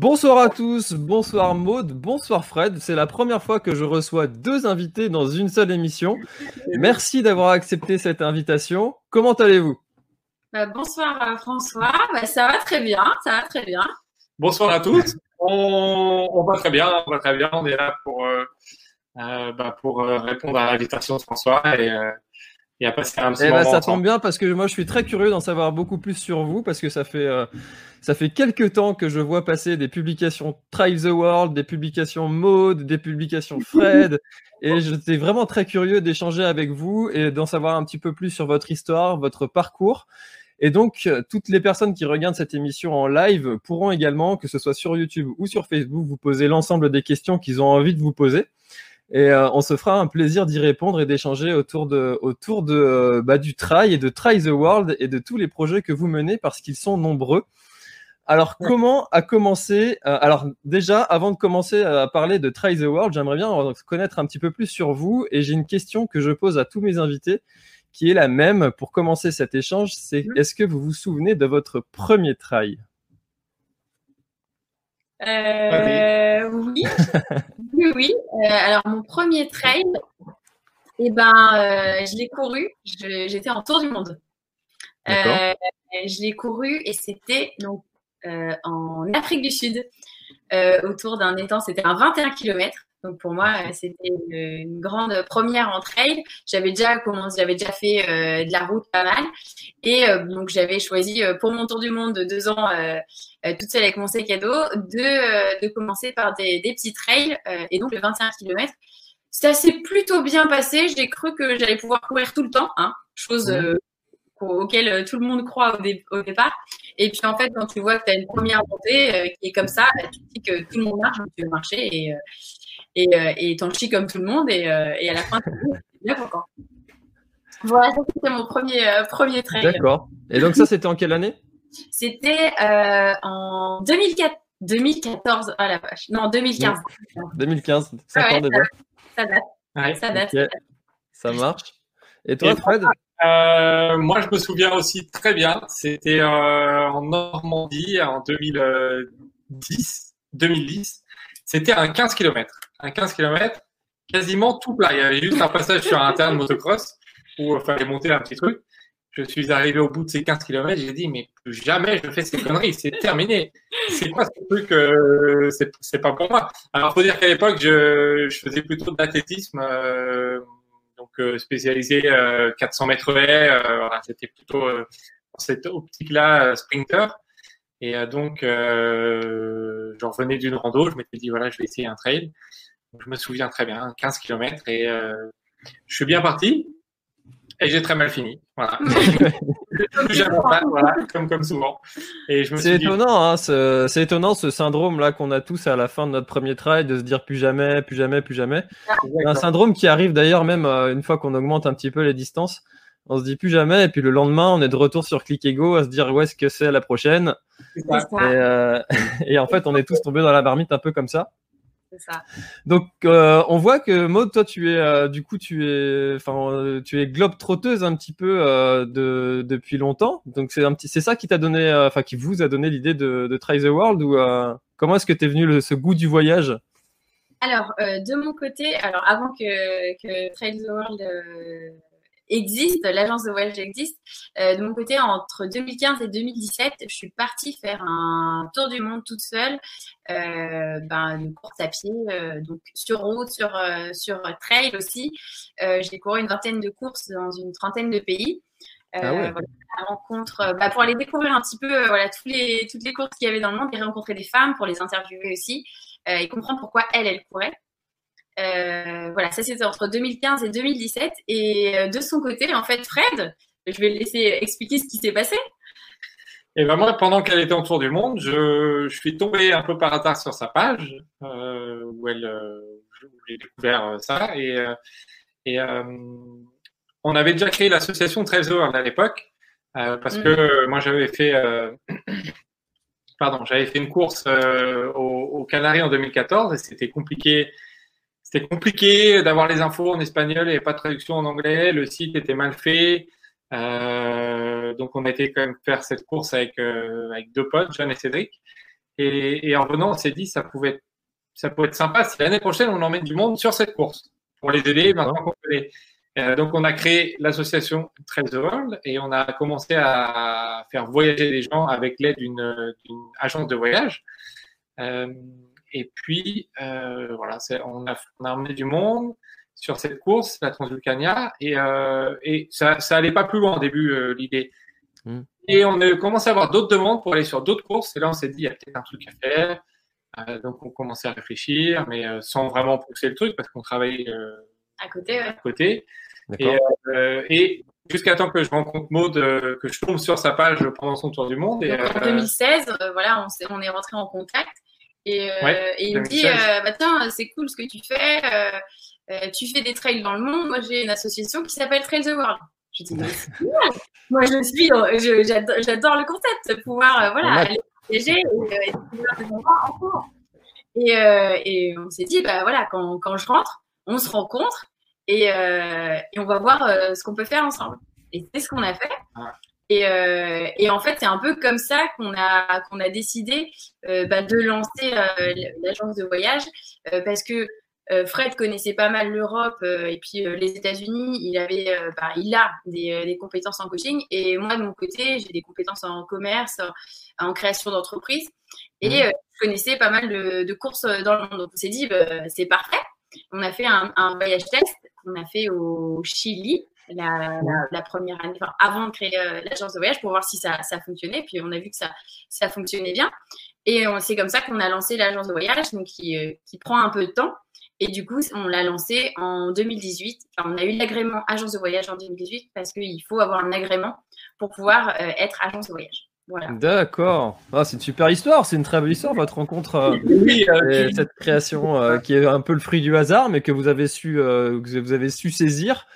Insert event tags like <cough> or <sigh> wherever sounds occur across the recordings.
Bonsoir à tous, bonsoir Maude, bonsoir Fred. C'est la première fois que je reçois deux invités dans une seule émission. Merci d'avoir accepté cette invitation. Comment allez-vous? Bah, bonsoir euh, François, Bah, ça va très bien, ça va très bien. Bonsoir à tous. On, on va très bien, on va très bien. On est là pour, euh, euh, bah, pour euh, répondre à l'invitation de François et, euh, et à passer un petit Eh moment ben, ça ensemble. tombe bien parce que moi je suis très curieux d'en savoir beaucoup plus sur vous parce que ça fait euh, ça fait quelques temps que je vois passer des publications Trail the World, des publications Mode, des publications <laughs> Fred et j'étais vraiment très curieux d'échanger avec vous et d'en savoir un petit peu plus sur votre histoire, votre parcours. Et donc euh, toutes les personnes qui regardent cette émission en live pourront également, que ce soit sur YouTube ou sur Facebook, vous poser l'ensemble des questions qu'ils ont envie de vous poser. Et euh, on se fera un plaisir d'y répondre et d'échanger autour de autour de euh, bah, du trail et de Try the World et de tous les projets que vous menez parce qu'ils sont nombreux. Alors comment a commencé euh, Alors déjà, avant de commencer à parler de Try the World, j'aimerais bien en connaître un petit peu plus sur vous et j'ai une question que je pose à tous mes invités qui est la même pour commencer cet échange. C'est est-ce que vous vous souvenez de votre premier trail Euh, oui, <laughs> oui, oui. Euh, alors mon premier trail, eh ben, euh, je l'ai couru. J'étais en tour du monde. Euh, je l'ai couru et c'était donc en Afrique du Sud, euh, autour d'un étang. C'était un 21 km. Donc pour moi, euh, c'était une, grande première en trail. J'avais déjà commencé, j'avais déjà fait euh, de la route pas mal, et euh, donc j'avais choisi euh, pour mon tour du monde de deux ans, euh, euh, toute seule avec mon sac à dos, de, euh, de commencer par des, des petits trails, euh, et donc le 21 km. Ça s'est plutôt bien passé. J'ai cru que j'allais pouvoir courir tout le temps, hein, chose euh, auquel euh, tout le monde croit au, dé- au départ. Et puis en fait, quand tu vois que tu as une première montée euh, qui est comme ça, bah, tu te dis que tout le monde marche, donc tu veux marcher et euh, et euh, et t'en chies comme tout le monde et, euh, et à la fin, t'es bien content. Voilà, ça c'était mon premier euh, premier trail. D'accord. Et donc ça c'était en quelle année? C'était euh, en 2004, 2014. Ah la vache. Non, 2015. 2015, 5 Ah ouais, ans déjà. Ça date. Ça date. Ça marche. Et toi, Fred? Euh, Moi, je me souviens aussi très bien. C'était euh, en Normandie en 2010. 2010. C'était un 15 km. Un 15 km, quasiment tout plat. Il y avait juste un passage sur un terrain de motocross où il fallait monter un petit truc. Je suis arrivé au bout de ces 15 km, j'ai dit, mais jamais je fais ces conneries, c'est terminé. C'est quoi ce truc euh, C'est pas pour moi. Alors, faut dire qu'à l'époque, je, je, faisais plutôt de l'athlétisme, euh, donc euh, spécialisé 400 mètres haies. Voilà, C'était plutôt dans cette optique-là, sprinter. Et donc, j'en revenais d'une rando, je m'étais dit, voilà, je vais essayer un trail. je me souviens très bien, 15 km, et je suis bien parti. Et j'ai très mal fini. Voilà. <laughs> voilà comme, comme souvent. c'est étonnant, hein, ce, c'est étonnant ce syndrome là qu'on a tous à la fin de notre premier trail de se dire plus jamais, plus jamais, plus jamais. un syndrome qui arrive d'ailleurs même euh, une fois qu'on augmente un petit peu les distances. On se dit plus jamais et puis le lendemain on est de retour sur Click Ego à se dire où est-ce que c'est la prochaine. Et, euh, <laughs> et, en fait on est tous tombés dans la marmite un peu comme ça. Ça. Donc, euh, on voit que Maud, toi, tu es, euh, du coup, tu es, enfin, euh, tu es globe trotteuse un petit peu de, depuis longtemps. Donc, c'est un petit, c'est ça qui t'a donné, enfin, qui vous a donné l'idée de, de Try the World ou comment est-ce que t'es venu le, ce goût du voyage? Alors, de mon côté, alors avant que, que Try the World existe, l'agence de voyage existe. Euh, de mon côté, entre 2015 et 2017, je suis partie faire un tour du monde toute seule, euh, ben, une course à pied, euh, donc sur route, sur, euh, sur trail aussi. Euh, j'ai couru une vingtaine de courses dans une trentaine de pays. Ah ouais. voilà, rencontre, bah, pour aller découvrir un petit peu voilà, tous les, toutes les courses qu'il y avait dans le monde et rencontrer des femmes pour les interviewer aussi et comprendre pourquoi elles, elles couraient. Euh, voilà, ça c'était entre 2015 et 2017. Et euh, de son côté, en fait, Fred, je vais le laisser expliquer ce qui s'est passé. Et ben moi, pendant qu'elle était autour du monde, je, je, suis tombé un peu par hasard sur sa page euh, où elle, euh, j'ai découvert ça et, et on avait déjà créé l'association Trésor à l'époque parce que mm. moi j'avais fait, <coughs> pardon, j'avais fait une course au, au Canaries en 2014 et c'était compliqué c'était compliqué d'avoir les infos en espagnol et pas de traduction en anglais. Le site était mal fait. Euh, donc on a été quand même faire cette course avec, euh, avec deux potes, Jeanne et Cédric. Et, et en venant, on s'est dit ça pouvait être, ça pouvait être sympa si l'année prochaine on emmène du monde sur cette course pour les aider maintenant qu'on connaît. Euh, donc on a créé l'association Trails World et on a commencé à faire voyager les gens avec l'aide d'une agence de voyage. Euh, et puis, euh, voilà, on a, on a emmené du monde sur cette course, la Transvulcania, et, euh, et ça, ça allait pas plus loin au début, euh, l'idée. Mm. Et on a commencé à avoir d'autres demandes pour aller sur d'autres courses, et là, on s'est dit, il y a peut-être un truc à faire. Euh, donc, on commençait à réfléchir, mais euh, sans vraiment pousser le truc, parce qu'on travaillait euh, à côté. Ouais. À côté. Et, et jusqu'à temps que je rencontre Maud, que je tombe sur sa page pendant son tour du monde. Et, en 2016, voilà, on, on est rentré en contact. Et, euh, et il me dit euh, bah, Tiens, c'est cool ce que tu fais. Euh, tu fais des trails dans le monde. Moi, j'ai une association qui s'appelle Trail the World. Je dis Moi, je suis, j'adore le concept, de pouvoir voilà, aller voyager et, découvrir des endroits en cours. Et, et, on s'est dit, bah voilà, quand, quand, je rentre, on se rencontre et, et on va voir ce qu'on peut faire ensemble. Et c'est ce qu'on a fait. Et, euh, et, en fait, c'est un peu comme ça qu'on a qu'on a décidé euh, bah, de lancer euh, l'agence de voyage parce que Fred connaissait pas mal l'Europe et puis les États-Unis. Il avait, bah, il a des, des, compétences en coaching et moi de mon côté, j'ai des compétences en commerce, en, création d'entreprise et mmh. je connaissais pas mal de, de, courses dans le monde. Donc on s'est dit, bah, c'est parfait. On a fait un, un voyage test qu'on a fait au Chili la, première année, avant de créer euh, l'agence de voyage pour voir si ça, ça, fonctionnait. Puis on a vu que ça, ça fonctionnait bien. Et c'est comme ça qu'on a lancé l'agence de voyage, donc qui, euh, qui, prend un peu de temps. Et du coup, on l'a lancé en 2018. Enfin, on a eu l'agrément agence de voyage en 2018 parce qu'il faut avoir un agrément pour pouvoir euh, être agence de voyage. D'accord. Ah, c'est une super histoire, c'est une très belle histoire, votre rencontre, euh, oui, euh, cette création euh, qui est un peu le fruit du hasard, mais que vous avez su, que vous avez su saisir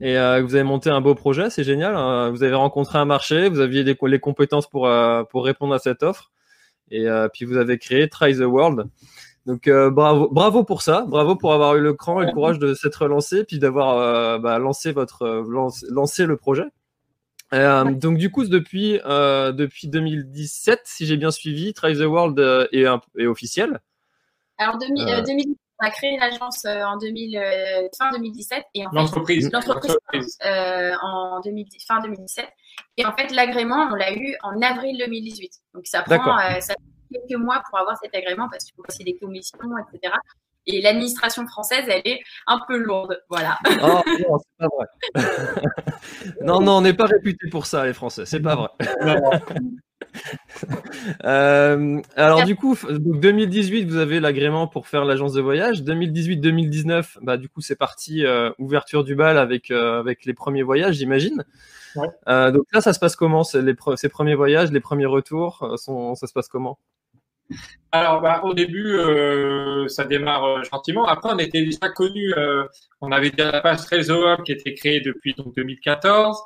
et que vous avez monté un beau projet, c'est génial. Hein. Vous avez rencontré un marché, vous aviez les, les compétences pour, pour répondre à cette offre, et puis vous avez créé Try the World. Donc bravo, bravo pour ça, bravo pour avoir eu le cran et le courage de s'être lancé, puis d'avoir bah, lancé votre lancé le projet. Donc du coup depuis depuis 2017, si j'ai bien suivi, Try the World est, est officiel. Alors 2017 on a créé l'agence euh, en 2000, euh, fin 2017 et en l'entreprise, l'entreprise. euh, en 2010, fin 2017 et en fait l'agrément on l'a eu en avril 2018 donc ça prend ça quelques mois pour avoir cet agrément parce qu'il faut passer des commissions etc et l'administration française, elle est un peu lourde. Voilà. Oh, non, c'est pas vrai. <laughs> non, non, on n'est pas réputé pour ça, les Français. C'est pas vrai. <laughs> Euh, alors du coup, donc 2018, vous avez l'agrément pour faire l'agence de voyage. 2018-2019, bah du coup c'est parti euh, ouverture du bal avec euh, avec les premiers voyages, j'imagine. donc là, ça se passe comment les Ces premiers voyages, les premiers retours, sont, ça se passe comment? Alors, bah, au début, ça démarre gentiment. Après, on était déjà connus. on avait déjà la page Trésor qui était créée depuis donc 2014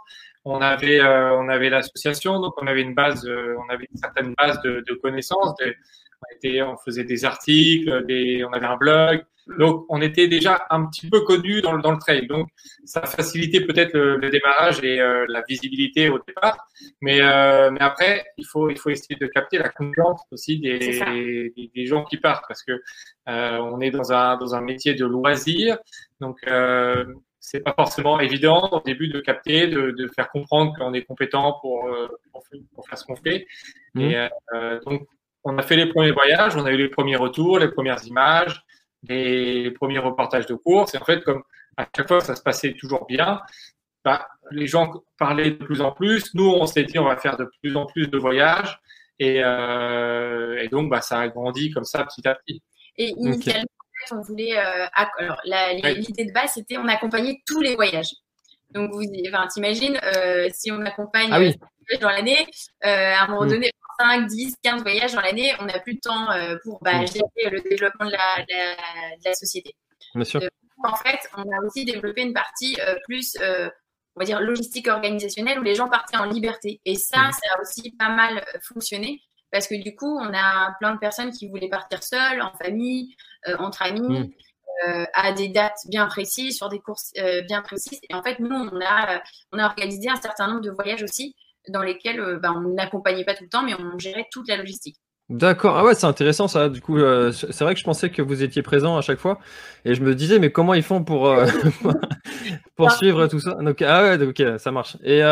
on avait euh, on avait l'association, donc on avait une base, euh, on avait une certaine base de, connaissances. on, faisait des articles, on avait un blog, donc on était déjà un petit peu connu dans le dans le trail. Donc ça facilitait peut-être le, démarrage et euh, la visibilité au départ, mais mais après il faut il faut essayer de capter la confiance aussi des, des, des, gens qui partent parce que on est dans un dans un métier de loisir, donc c'est pas forcément évident au début de capter, de, de faire comprendre qu'on est compétent pour, euh, pour, faire ce qu'on fait. Mmh. Et euh, donc, on a fait les premiers voyages, on a eu les premiers retours, les premières images, les premiers reportages de course. Et en fait, comme à chaque fois ça se passait toujours bien, bah, les gens parlaient de plus en plus. Nous, on s'est dit, on va faire de plus en plus de voyages. Et, euh, et donc, bah, ça a grandi comme ça petit à petit. Et initialement, on voulait. Euh, alors, l'idée de base, c'était on accompagnait tous les voyages. Donc, vous enfin, t'imagines, euh, si on accompagne ah euh, dans l'année, à un moment mm. donné, 5, 10, 15 voyages dans l'année, on n'a plus de temps pour bah, gérer le développement de la, de la, société. Bien sûr. en fait, on a aussi développé une partie plus on va dire logistique organisationnelle où les gens partaient en liberté. Et ça, ça a aussi pas mal fonctionné parce que du coup, on a plein de personnes qui voulaient partir seules, en famille, euh, entre amis, euh, à des dates bien précises, sur des courses euh, bien précises. Et en fait, nous, on a, on a organisé un certain nombre de voyages aussi dans lesquels bah, on n'accompagnait pas tout le temps, mais on gérait toute la logistique. D'accord. Ah ouais, c'est intéressant ça. Du coup, c'est vrai que je pensais que vous étiez présent à chaque fois, et je me disais, mais comment ils font pour <laughs> pour suivre tout ça? Donc ah ouais, ok, ça marche. Et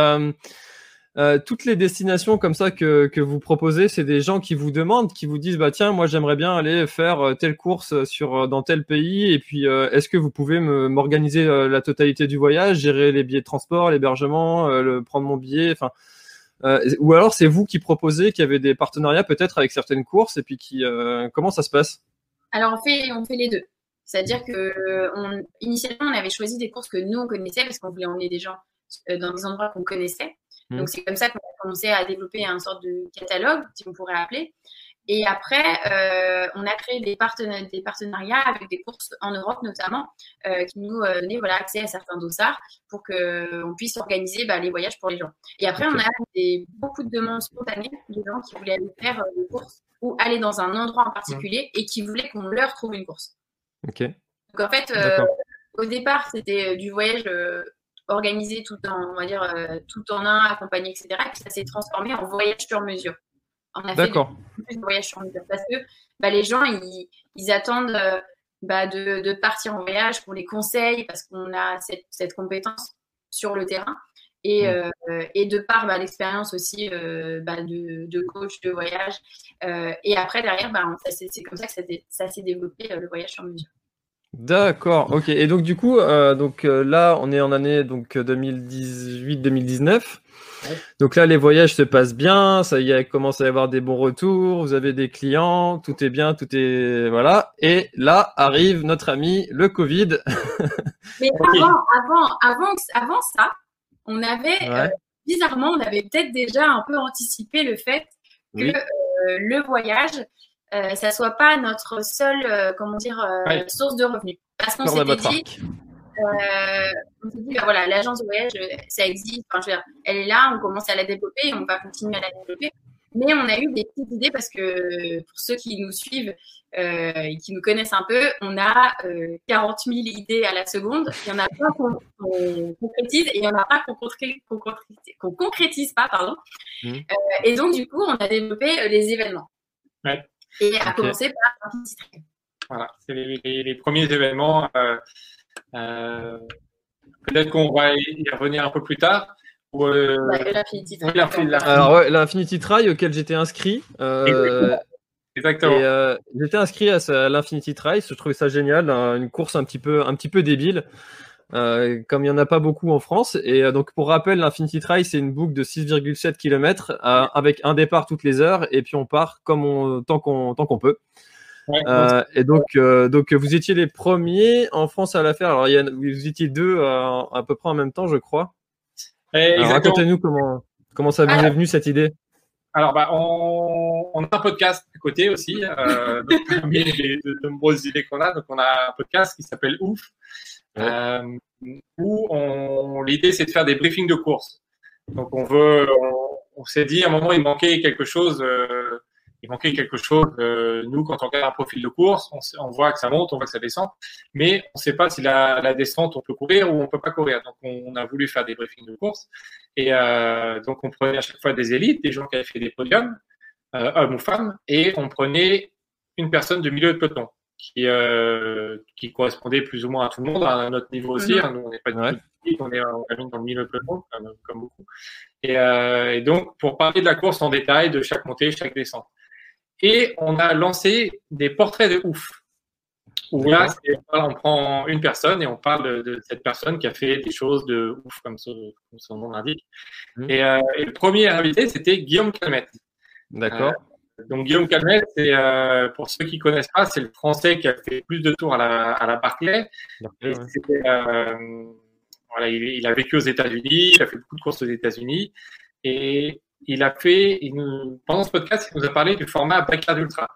euh, toutes les destinations comme ça que, que vous proposez, c'est des gens qui vous demandent, qui vous disent bah tiens moi j'aimerais bien aller faire euh, telle course sur euh, dans tel pays et puis est-ce que vous pouvez m'organiser la totalité du voyage, gérer les billets de transport, l'hébergement, prendre mon billet, enfin ou alors c'est vous qui proposez, qui avez des partenariats peut-être avec certaines courses et puis qui comment ça se passe? Alors on fait on fait les deux. C'est-à-dire que on, initialement on avait choisi des courses que nous on connaissait parce qu'on voulait emmener des gens dans des endroits qu'on connaissait. Donc, mmh. c'est comme ça qu'on a commencé à développer un sorte de catalogue, si on pourrait appeler. Et après, euh, on a créé des, des, partenariats avec des courses en Europe notamment, euh, qui nous euh, donnaient voilà, accès à certains dossards pour qu'on puisse organiser bah, les voyages pour les gens. Et après, on a des, beaucoup de demandes spontanées de gens qui voulaient aller faire des courses ou aller dans un endroit en particulier et qui voulaient qu'on leur trouve une course. Ok. Donc en fait, au départ, c'était du voyage organisé tout en, on va dire, euh, tout en un, accompagné, etc. Et ça s'est transformé en voyage sur mesure. On a fait plus de voyage sur mesure parce que bah, les gens, ils, ils attendent euh, bah, de, de, partir en voyage, qu'on les conseille parce qu'on a cette, cette, compétence sur le terrain. Et, mm. euh, et de par bah, l'expérience aussi bah, de, de, coach de voyage. et après, derrière, bah, c'est comme ça que ça s'est développé le voyage sur mesure. D'accord, ok. Et donc du coup, euh, donc euh, là, on est en année donc 2018-2019. Donc là, les voyages se passent bien, ça y est, commence à y avoir des bons retours, vous avez des clients, tout est bien, tout est voilà. Et là arrive notre ami le Covid. Mais <laughs> avant, avant, avant, avant ça, on avait euh, bizarrement, on avait peut-être déjà un peu anticipé le fait que le voyage euh, ça soit pas notre seule, euh, comment dire, euh, source de revenus. Parce qu'on s'était dit, on s'est dit, bah, voilà, l'agence de voyage, ça existe. Enfin, je veux dire, elle est là, on commence à la développer, on va continuer à la développer. Mais on a eu des petites idées parce que pour ceux qui nous suivent et qui nous connaissent un peu, on a 40 000 idées à la seconde. Il y en a pas qu'on concrétise et il y en a pas qu'on concrétise, concrétise, pas. Pardon. Mmh. et donc, du coup, on a développé les événements. Ouais. Et à commencer par Voilà, c'est les, premiers événements. Peut-être qu'on va y revenir un peu plus tard. Euh, l'Infinity Try. Alors, ouais, l'Infinity Try auquel j'étais inscrit. Euh, Exactement. Euh, j'étais inscrit à, l'Infinity Try. Je trouvais ça génial. une course un petit peu, un petit peu débile. Comme il n'y en a pas beaucoup en France. Et donc, pour rappel, l'Infinity Try, c'est une boucle de 6,7 km avec un départ toutes les heures. Et puis, on part comme on, tant qu'on peut. et donc, donc, vous étiez les premiers en France à la faire. Alors, y a, vous étiez deux à peu près en même temps, je crois. Racontez-nous comment, comment ça vous est venu cette idée. Alors, bah, on, on, a un podcast à côté aussi, euh, parmi <laughs> les de, nombreuses idées qu'on a. Donc, on a un podcast qui s'appelle Ouf, euh, où l'idée c'est de faire des briefings de course. Donc, on veut, on, s'est dit à un moment il manquait quelque chose. Euh, il manquait quelque chose. Euh, nous, quand on regarde un profil de course, on, voit que ça monte, on voit que ça descend, mais on ne sait pas si la, la, descente, on peut courir ou on peut pas courir. Donc, on, a voulu faire des briefings de course. Et euh, donc, on prenait à chaque fois des élites, des gens qui avaient fait des podiums, euh, hommes ou femmes, et on prenait une personne de milieu de peloton qui, euh, qui correspondait plus ou moins à tout le monde, à notre niveau aussi. Hein. nous, on n'est pas du tout on est dans le milieu de peloton, comme, comme beaucoup. Et, euh, et, donc, pour parler de la course en détail, de chaque montée, chaque descente. Et on a lancé des portraits de ouf. Où là, on prend une personne et on parle de, cette personne qui a fait des choses de ouf, comme son, nom l'indique. Mmh. Euh, et, le premier invité, c'était Guillaume Calmette. D'accord. Euh, donc Guillaume Calmette, c'est euh, pour ceux qui connaissent pas, c'est le Français qui a fait plus de tours à la, à la Barclay. voilà, il, il, a vécu aux États-Unis, il a fait beaucoup de courses aux États-Unis, et il a fait, il nous, pendant ce podcast, il nous a parlé du format Backyard Ultra.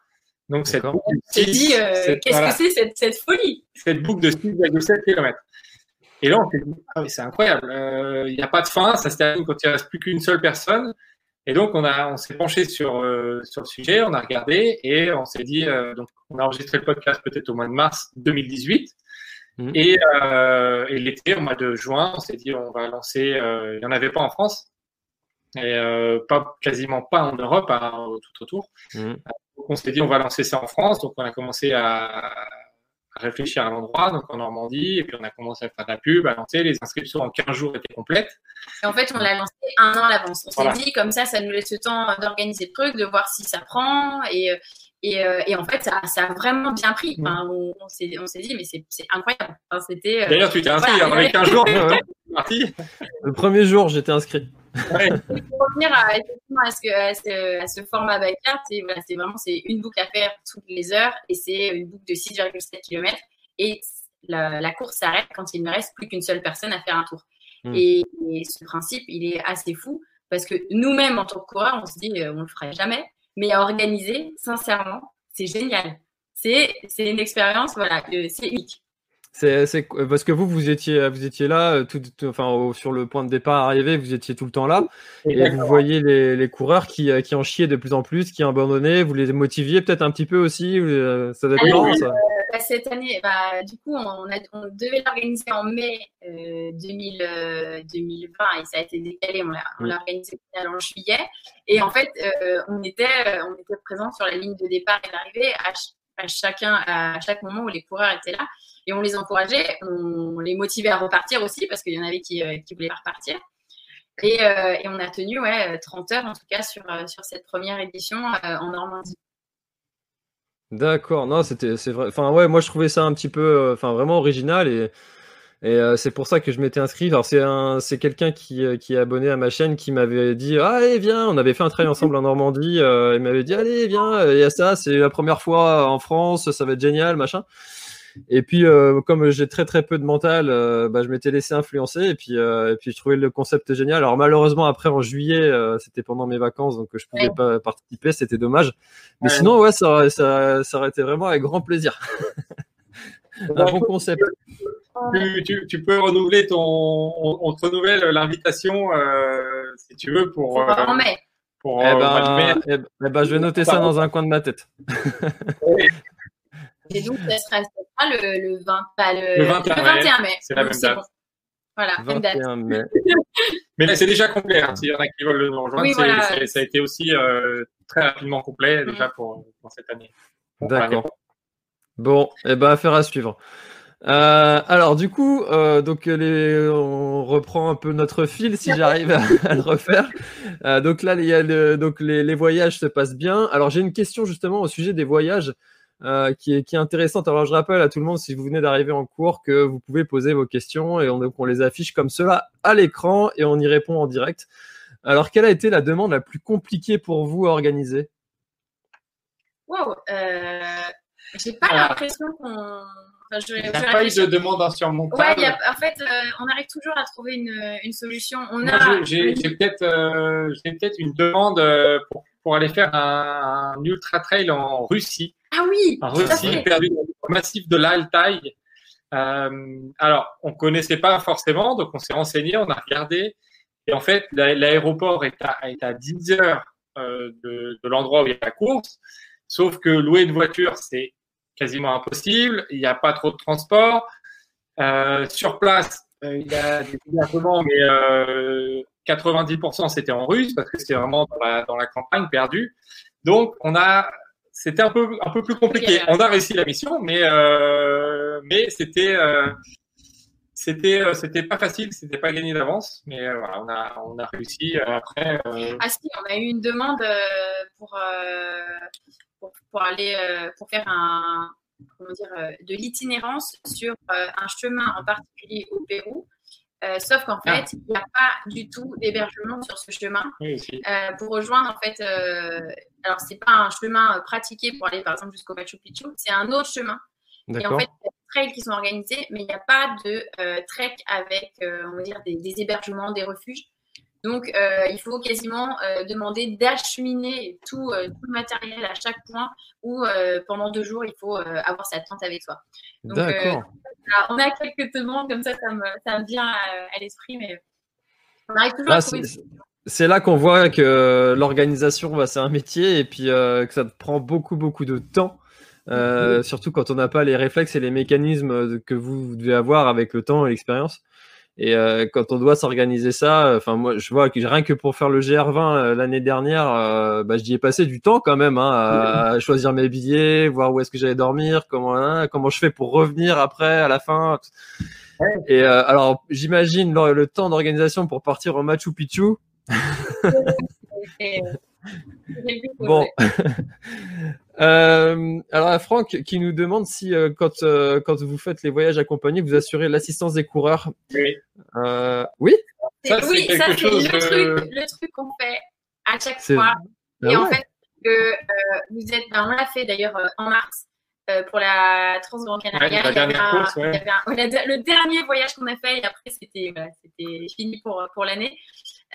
Donc, cette boucle dit, euh, qu'est-ce que c'est cette, cette, folie? Cette boucle de 6,7 km. Et là, on s'est dit, ah c'est incroyable, euh, il n'y a pas de fin, ça se termine quand il ne reste plus qu'une seule personne. Et donc, on, a, on s'est penché sur, euh, sur le sujet, on a regardé et on s'est dit, donc, on a enregistré le podcast peut-être au mois de mars 2018. Mmh. Et, et l'été, au mois de juin, on s'est dit, on va lancer, il n'y en avait pas en France, et euh, pas quasiment pas en Europe, hein, tout autour. Mmh. Donc on s'est dit on va lancer ça en France, donc on a commencé à, réfléchir à l'endroit, donc en Normandie, et puis on a commencé à faire de la pub, à lancer. Les inscriptions en 15 jours étaient complètes. Et en fait, on l'a lancé un an à l'avance. On s'est dit comme ça, ça nous laisse le temps d'organiser le truc, de voir si ça prend, et, et, euh, et en fait, ça, ça, a vraiment bien pris. Mmh. Enfin, on, on s'est dit, mais c'est incroyable. Enfin, c'était. Euh, D'ailleurs, tu t'es inscrit voilà, avec 15 jours. <laughs> le premier jour, j'étais inscrit. Ouais. <laughs> Pour revenir à, ce, à, ce, à ce format backyard, c'est voilà, vraiment c'est une boucle à faire toutes les heures et c'est une boucle de 6,7 km et la, la course s'arrête quand il ne reste plus qu'une seule personne à faire un tour. Hmm. Et, et, ce principe, il est assez fou parce que nous-mêmes, en tant que coureurs, on se dit euh, on le ferait jamais, mais à organiser, sincèrement, c'est génial. C'est une expérience, voilà, c'est unique. C'est parce que vous, vous étiez, vous étiez là, euh, tout, enfin, sur le point de départ arrivé, vous étiez tout le temps là, et vous voyez les, les coureurs qui, euh, qui en chiaient de plus en plus, qui abandonnaient, vous les motiviez peut-être un petit peu aussi, euh, ça doit être ça? Bah, cette année, bah, du coup, on, a, on devait l'organiser en mai 2000, 2020 et ça a été décalé, on l'a mm. organisé en juillet, et en fait, on était, on était présent sur la ligne de départ et d'arrivée. À, à chacun, à chaque moment où les coureurs étaient là et on les encourageait, on les motivait à repartir aussi parce qu'il y en avait qui, euh, qui voulaient repartir. Et, euh, et, on a tenu ouais, 30 heures en tout cas sur, euh, sur cette première édition en Normandie. D'accord, non, c'était c'est vrai. Enfin ouais, moi je trouvais ça un petit peu, enfin vraiment original et et c'est pour ça que je m'étais inscrit. Alors c'est un, c'est quelqu'un qui, qui est abonné à ma chaîne qui m'avait dit ah, allez viens, on avait fait un travail ensemble en Normandie. il m'avait dit allez viens, il y a ça, c'est la première fois en France, ça va être génial machin. Et puis, euh, comme j'ai très très peu de mental, euh, bah, je m'étais laissé influencer et puis, euh, et puis je trouvais le concept génial. Alors malheureusement après en juillet, c'était pendant mes vacances donc je pouvais pas participer, c'était dommage. Mais sinon ouais, ça, ça, ça aurait été vraiment avec grand plaisir. <laughs> Un bon concept. Tu, tu, tu, peux renouveler ton, on, te renouvelle l'invitation si tu veux pour. en mai pour Eh euh, ben, eh ben- eh ben, je vais noter ça dans un coin de ma tête. Et donc, ça sera, ça sera le, le 20, pas le, Le 21 mai. mai. C'est la même date. bon. Voilà, même date. 21 mai. <laughs> Mais là, c'est déjà complet. Hein. S'il y en a qui veulent nous rejoindre, Oui, voilà. c'est- ça a été aussi euh, très rapidement complet déjà pour, pour cette année. D'accord. Bon, eh ben, affaire à suivre. Euh, alors du coup, euh, donc les, on reprend un peu notre fil si j'arrive à, à <laughs> le refaire. Euh, donc là, il y a le- donc les, les voyages se passent bien. Alors j'ai une question justement au sujet des voyages euh, qui, est, qui est intéressante. Alors je rappelle à tout le monde si vous venez d'arriver en cours que vous pouvez poser vos questions et on, donc, on les affiche comme cela à l'écran et on y répond en direct. Alors quelle a été la demande la plus compliquée pour vous à organiser? Wow. Euh, j'ai pas Alors, l'impression qu'on. Enfin, je, Il n'y a pas eu de demande Ouais, insurmontable. il y a- en fait, euh, on arrive toujours à trouver une, une solution. On a. j'ai- peut-être euh, j'ai peut-être une demande pour, pour aller faire un, un ultra trail en Russie. Ah oui, Russie, fait. perdu dans le massif de l'Altaï. Euh, alors, on connaissait pas forcément, donc on s'est renseigné, on a regardé. Et en fait, l'a- l'aéroport est à, est à 10 heures euh, de, de l'endroit où il y a la course. Sauf que louer une voiture, c'est quasiment impossible. Il n'y a pas trop de transport. Euh, sur place, il y a des hébergements, mais euh, 90% c'était en russe parce que c'était vraiment dans la, dans la campagne perdue. Donc, on a, c'était un peu, un peu plus compliqué. On a réussi la mission, mais, euh, mais c'était, euh, c'était, euh, c'était pas facile, c'était pas gagné d'avance, mais euh, voilà, on a, on a réussi après. Ah si, on a eu une demande pour, pour, pour aller pour faire un comment dire de l'itinérance sur un chemin en particulier au Pérou. Euh, sauf qu'en Ah. fait, il n'y a pas du tout d'hébergement sur ce chemin. oui. Euh, pour rejoindre en fait, euh, alors c'est pas un chemin euh, pratiqué pour aller par exemple jusqu'au Machu Picchu, c'est un autre chemin. Et en fait, il y a des trails qui sont organisés, mais il n'y a pas de euh, trek avec, euh, on va dire, des, des hébergements, des refuges. Donc, euh, il faut quasiment demander d'acheminer tout, tout le matériel à chaque point où pendant deux jours, il faut avoir sa tente avec soi. Donc, D'accord. On a quelques demandes comme ça, ça me, ça me vient à, à l'esprit, mais on arrive toujours Là, à trouver. C'est là qu'on voit que l'organisation, bah, c'est un métier et puis euh, que ça te prend beaucoup, beaucoup de temps. Euh, Surtout quand on n'a pas les réflexes et les mécanismes que vous devez avoir avec le temps et l'expérience. Et euh, quand on doit s'organiser ça, enfin moi je vois que rien que pour faire le GR20 euh, l'année dernière, euh, bah, j'y ai passé du temps quand même hein, à, à choisir mes billets, voir où est-ce que j'allais dormir, comment hein, comment je fais pour revenir après à la fin. Et euh, alors j'imagine le, le temps d'organisation pour partir au Machu Picchu. <laughs> Bon. <laughs> Euh, alors, à Franck qui nous demande si, euh, quand, euh, quand vous faites les voyages accompagnés, vous assurez l'assistance des coureurs. Oui. Euh, oui, Ça, C'est- c'est oui, quelque ça, c'est chose le, truc, le truc qu'on fait à chaque fois. Ah Et en fait, que euh, vous êtes, ben, on l'a fait d'ailleurs euh, en mars euh, pour la Transgran Canaria. Ouais, ouais. le dernier voyage qu'on a fait, et après c'était voilà, c'était fini pour, pour l'année.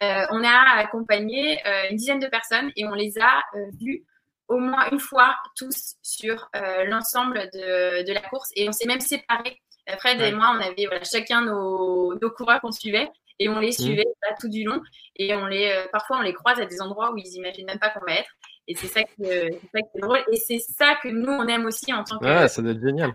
Euh, on a accompagné euh, une dizaine de personnes et on les a euh, vus au moins une fois tous sur l'ensemble de, de la course et on s'est même séparés. Fred et moi, on avait voilà, chacun nos, nos coureurs qu'on suivait et on Mmh. les suivait là, tout du long. Et on les, parfois, on les croise à des endroits où ils imaginent même pas qu'on va être. Et c'est ça, qui, est drôle. Et c'est ça que nous, on aime aussi en tant que ouais, ça doit être génial.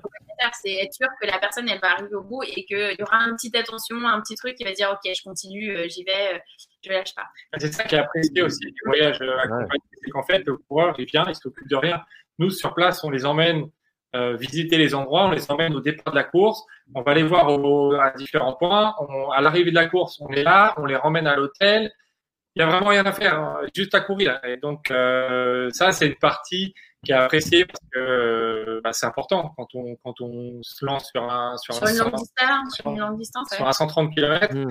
c'est être sûr que la personne, elle va arriver au bout et qu'il y aura une petite attention, un petit truc qui va dire, OK, je continue, euh, j'y vais, euh, je lâche pas. C'est ça qui est apprécié aussi du voyage euh, accompagné, c'est qu'en fait, le coureur, il vient, il s'occupe de rien. Nous, sur place, on les emmène euh, visiter les endroits, on les emmène au départ de la course, on va les voir au- à différents points. On- à l'arrivée de la course, on est là, on les ramène à l'hôtel. Il y a vraiment rien à faire, hein, juste à courir. Et donc, euh, ça, c'est une partie qui est appréciée parce que euh, bah, c'est important quand on, quand on se lance sur un, sur Sur un, une longue cent- distance, sur- une longue distance, ouais. sur un 130 km. Hmm.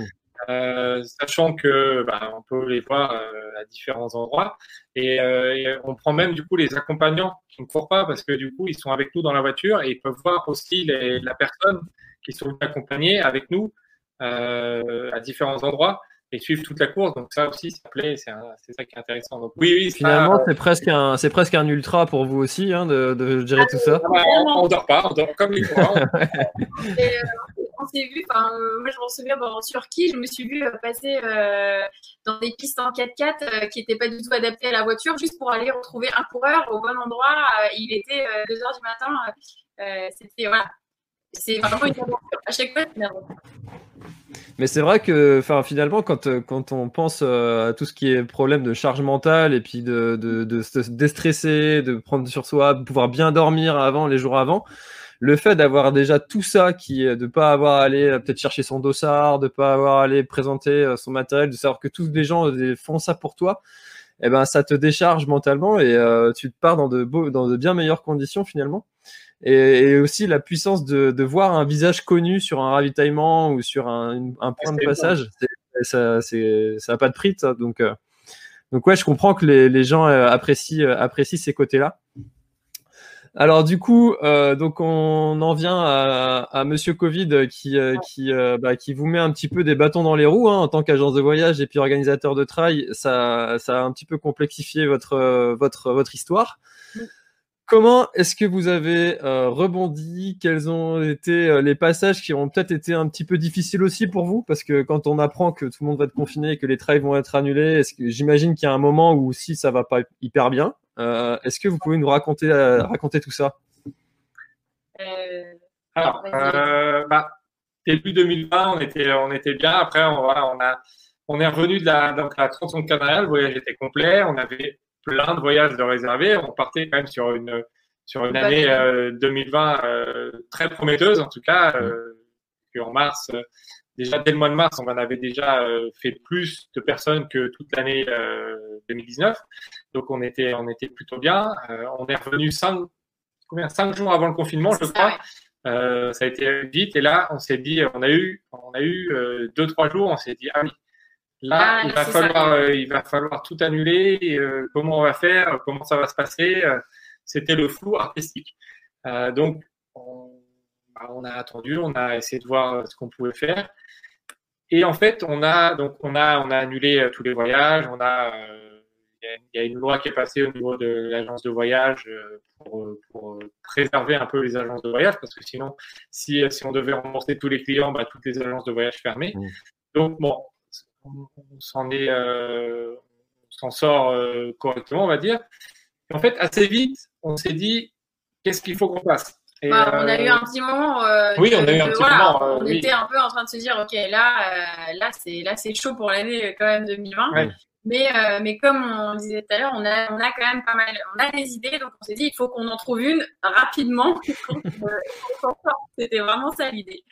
Euh, sachant que bah, on peut les voir euh, à différents endroits et, euh, et on prend même du coup les accompagnants qui ne courent pas parce que du coup ils sont avec nous dans la voiture et ils peuvent voir aussi les, la personne qui sont accompagnés avec nous euh, à différents endroits et suivre toute la course donc ça aussi ça plaît c'est un- c'est ça qui est intéressant donc oui oui ça, Finalement, c'est presque un, c'est presque un ultra pour vous aussi hein, de, de gérer tout ça. bah, on, on dort pas on dort comme les coureurs <laughs> Et, euh, on s'est vu, enfin, moi je m'en souviens en Turquie, je me suis vu passer dans des pistes en 4x4 qui n'étaient pas du tout adaptées à la voiture, juste pour aller retrouver un coureur au bon endroit. il était 2 h du matin. C'était voilà, c'est vraiment une aventure. À chaque fois, c'est une aventure. Mais c'est vrai que finalement, quand, euh, quand on pense euh, à tout ce qui est problème de charge mentale et puis de, de, de se déstresser, de prendre sur soi, de pouvoir bien dormir avant, les jours avant, le fait d'avoir déjà tout ça, qui, de pas avoir à aller euh, peut-être chercher son dossard, de pas avoir à aller présenter son matériel, de savoir que tous les gens font ça pour toi, eh ben ça te décharge mentalement et tu te pars dans de, beaux, dans de bien meilleures conditions finalement et, aussi la puissance de, de, voir un visage connu sur un ravitaillement ou sur un, un point de passage, ça, n'a pas de prix, ça. Donc, euh, donc ouais, je comprends que les, les gens euh, apprécient, euh, apprécient ces côtés-là. Alors du coup, euh, donc on en vient à, à Monsieur Covid qui qui bah, qui vous met un petit peu des bâtons dans les roues hein, en tant qu'agence de voyage et puis organisateur de trail. Ça ça a un petit peu complexifié votre votre votre histoire. Comment est-ce que vous avez euh, rebondi? Quels ont été euh, les passages qui ont peut-être été un petit peu difficiles aussi pour vous? Parce que quand on apprend que tout le monde va être confiné, que les trails vont être annulés, est-ce que j'imagine qu'il y a un moment où si ça va pas hyper bien, euh, est-ce que vous pouvez nous raconter raconter tout ça? Alors, bah, début 2020, on était on était bien. Après, on, on a on est revenu de la donc la tronçon canariale, le voyage était complet. On avait plein de voyages de réservés. On partait quand même sur une, sur une année 2020 euh, euh, très prometteuse, en tout cas. Euh, en mars, déjà dès le mois de mars, on en avait déjà fait plus de personnes que toute l'année 2019. Donc on était, on était plutôt bien. on est revenu cinq, combien, cinq jours avant le confinement, je crois. ça a été vite et là on s'est dit on a eu on a eu deux trois jours on s'est dit ah oui Là, ah, il, va falloir, euh, il va falloir tout annuler. Euh, comment on va faire Comment ça va se passer euh, C'était le flou artistique. donc, bah, on, a attendu, on a essayé de voir ce qu'on pouvait faire. Et en fait, on a donc on a on a annulé tous les voyages. On a il y, a une loi qui est passée au niveau de l'agence de voyage pour, pour, préserver un peu les agences de voyage parce que sinon, si, si on devait rembourser tous les clients, bah, toutes les agences de voyage fermées. Mmh. Donc bon, on, s'en est, euh, s'en sort euh, correctement, on va dire. en fait, assez vite, on s'est dit, qu'est-ce qu'il faut qu'on fasse? Bah, on a eu un petit moment. Euh, oui, on a eu un petit moment. on était un peu en train de se dire, ok, là, là, c'est là, c'est chaud pour l'année quand même 2020. Mais, mais comme on disait tout à l'heure, on a, on a quand même pas mal, on a des idées, donc on s'est dit, il faut qu'on en trouve une rapidement. <laughs> C'était vraiment ça l'idée.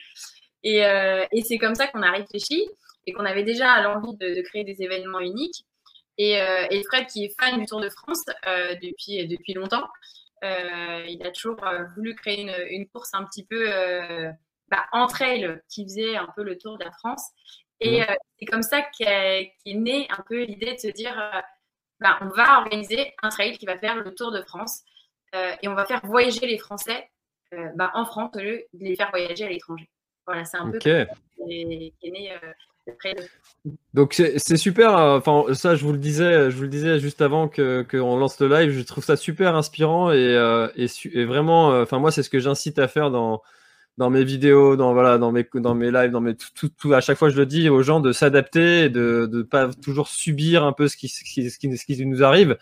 Et, et c'est comme ça qu'on a réfléchi et qu'on avait déjà l'envie de, de, créer des événements uniques. Et, euh, et, Fred, qui est fan du Tour de France euh, depuis, depuis longtemps, euh, il a toujours voulu créer une, une, course un petit peu bah, entre elles qui faisait un peu le tour de la France. Et mmh. c'est comme ça qu'est qu née un peu l'idée de se dire bah, on va organiser un trail qui va faire le tour de France et on va faire voyager les Français bah, en France au lieu de les faire voyager à l'étranger. Voilà, c'est un peu qui est, né donc c'est super. Enfin ça, je vous le disais, je vous le disais juste avant que qu'on lance le live. Je trouve ça super inspirant et, euh, vraiment. Euh, enfin moi, c'est ce que j'incite à faire dans dans mes vidéos, dans voilà, dans mes dans mes lives, dans mes tout, tout, à chaque fois je le dis aux gens de s'adapter, de de pas toujours subir un peu ce qui ce qui, ce qui, ce qui nous arrive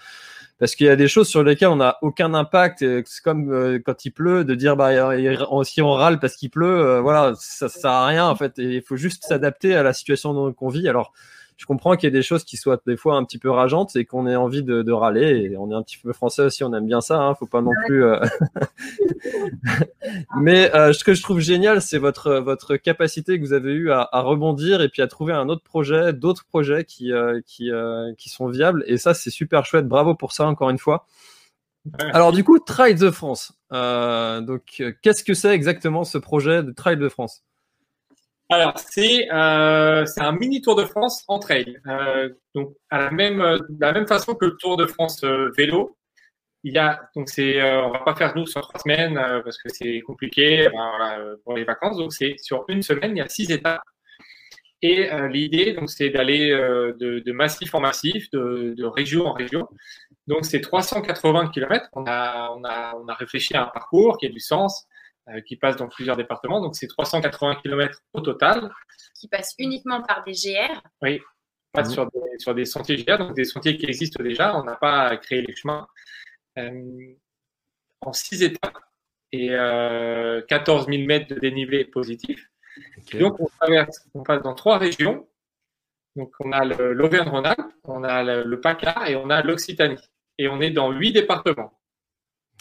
parce qu'il y a des choses sur lesquelles on n'a aucun impact. C'est comme euh, quand il pleut, de dire bah si on râle parce qu'il pleut, euh, voilà, ça, ça sert à rien en fait. il faut juste s'adapter à la situation qu'on vit. Alors je comprends qu'il y ait des choses qui soient des fois un petit peu rageantes et qu'on ait envie de, de, râler. Et on est un petit peu français aussi, on aime bien ça. Hein, faut pas non plus. Euh, <laughs> Mais euh, ce que je trouve génial, c'est votre votre capacité que vous avez eu à, à, rebondir et puis à trouver un autre projet, d'autres projets qui euh, qui qui sont viables. Et ça, c'est super chouette. Bravo pour ça encore une fois. Alors du coup, Trail de France. donc, qu'est-ce que c'est exactement ce projet de Trail de France? Alors, c'est euh, un mini Tour de France en trail. Euh, donc, à la même, de la même façon que le Tour de France euh, vélo, il y c'est on va pas faire nous sur trois semaines parce que c'est compliqué pour les vacances. Donc, c'est sur une semaine, il y a six étapes. Et l'idée, donc, c'est d'aller de, massif en massif, de, région en région. Donc, c'est 380 km. On a réfléchi à un parcours qui a du sens qui passe dans plusieurs départements. Donc, c'est 380 km au total. Qui passe uniquement par des GR. Oui, passe mmh. sur, des, sur des sentiers GR, donc des sentiers qui existent déjà. On n'a pas créé les chemins. en six étapes et 14 000 mètres de dénivelé positif. Donc, on traverse, on passe dans trois régions. Donc, on a l'Auvergne-Rhône-Alpes, on a le, le PACA et on a l'Occitanie. Et on est dans huit départements.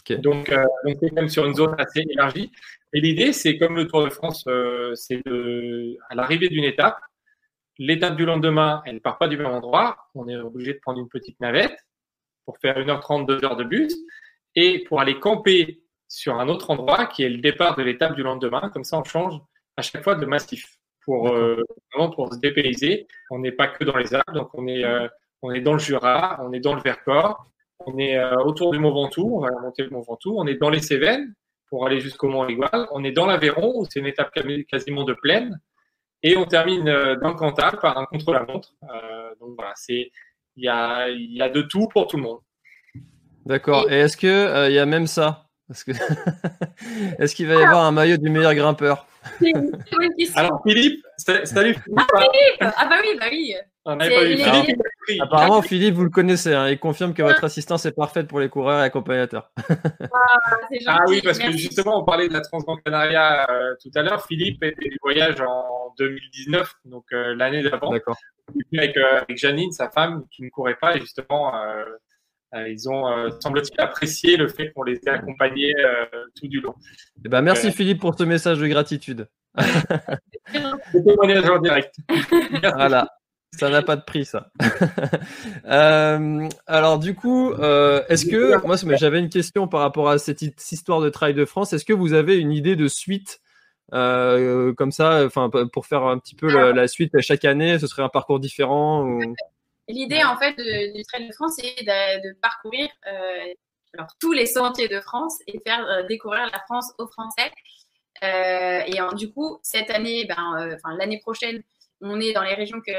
Donc, euh, on est même sur une zone assez élargie. Et l'idée, c'est comme le Tour de France, euh, c'est à l'arrivée d'une étape, l'étape du lendemain, elle ne part pas du même endroit. On est obligé de prendre une petite navette pour faire 1h30, 2h de bus. Et pour aller camper sur un autre endroit qui est le départ de l'étape du lendemain. Comme ça, on change à chaque fois de massif pour euh, vraiment pour se dépayser. On n'est pas que dans les Alpes, donc on est on est dans le Jura, on est dans le Vercors, on est euh, autour du Mont Ventoux, on va monter le Mont Ventoux. On est dans les Cévennes pour aller jusqu'au Mont Égual. On est dans l'Aveyron où c'est une étape quasiment de plaine. Et on termine euh, dans le Cantal par un contre-la-montre. Euh, donc voilà, c'est il y a, y a de tout pour tout le monde. D'accord. Et, est-ce que il y a même ça? <laughs> Est-ce qu'il va y avoir un maillot du meilleur grimpeur? Alors Philippe, salut Philippe. Ah, Philippe ah bah oui, bah oui. Apparemment, Philippe, vous le connaissez. Hein, il confirme que votre assistance est parfaite pour les coureurs et accompagnateurs. <laughs> Ah, ah oui, parce que justement, on parlait de la Transgrande Canaria euh, tout à l'heure. Philippe était du voyage en 2019, donc euh, l'année d'avant. D'accord. Avec, euh, avec, Janine, sa femme, qui ne courait pas. Et justement, ils ont, semble-t-il, apprécié le fait qu'on les ait accompagnés tout du long. Eh ben, merci Philippe pour ce message de gratitude. <laughs> témoignage en direct. voilà. Ça n'a pas de prix, ça. <laughs> Euh, alors, du coup, euh, est-ce que, moi, j'avais une question par rapport à cette histoire de Trail de France. Est-ce que vous avez une idée de suite euh, comme ça, enfin, pour faire un petit peu la, suite chaque année, ce serait un parcours différent L'idée, en fait, du Trail de France, c'est de, parcourir alors, tous les sentiers de France et faire découvrir la France aux Français. et du coup, cette année, ben, l'année prochaine, on est dans les régions que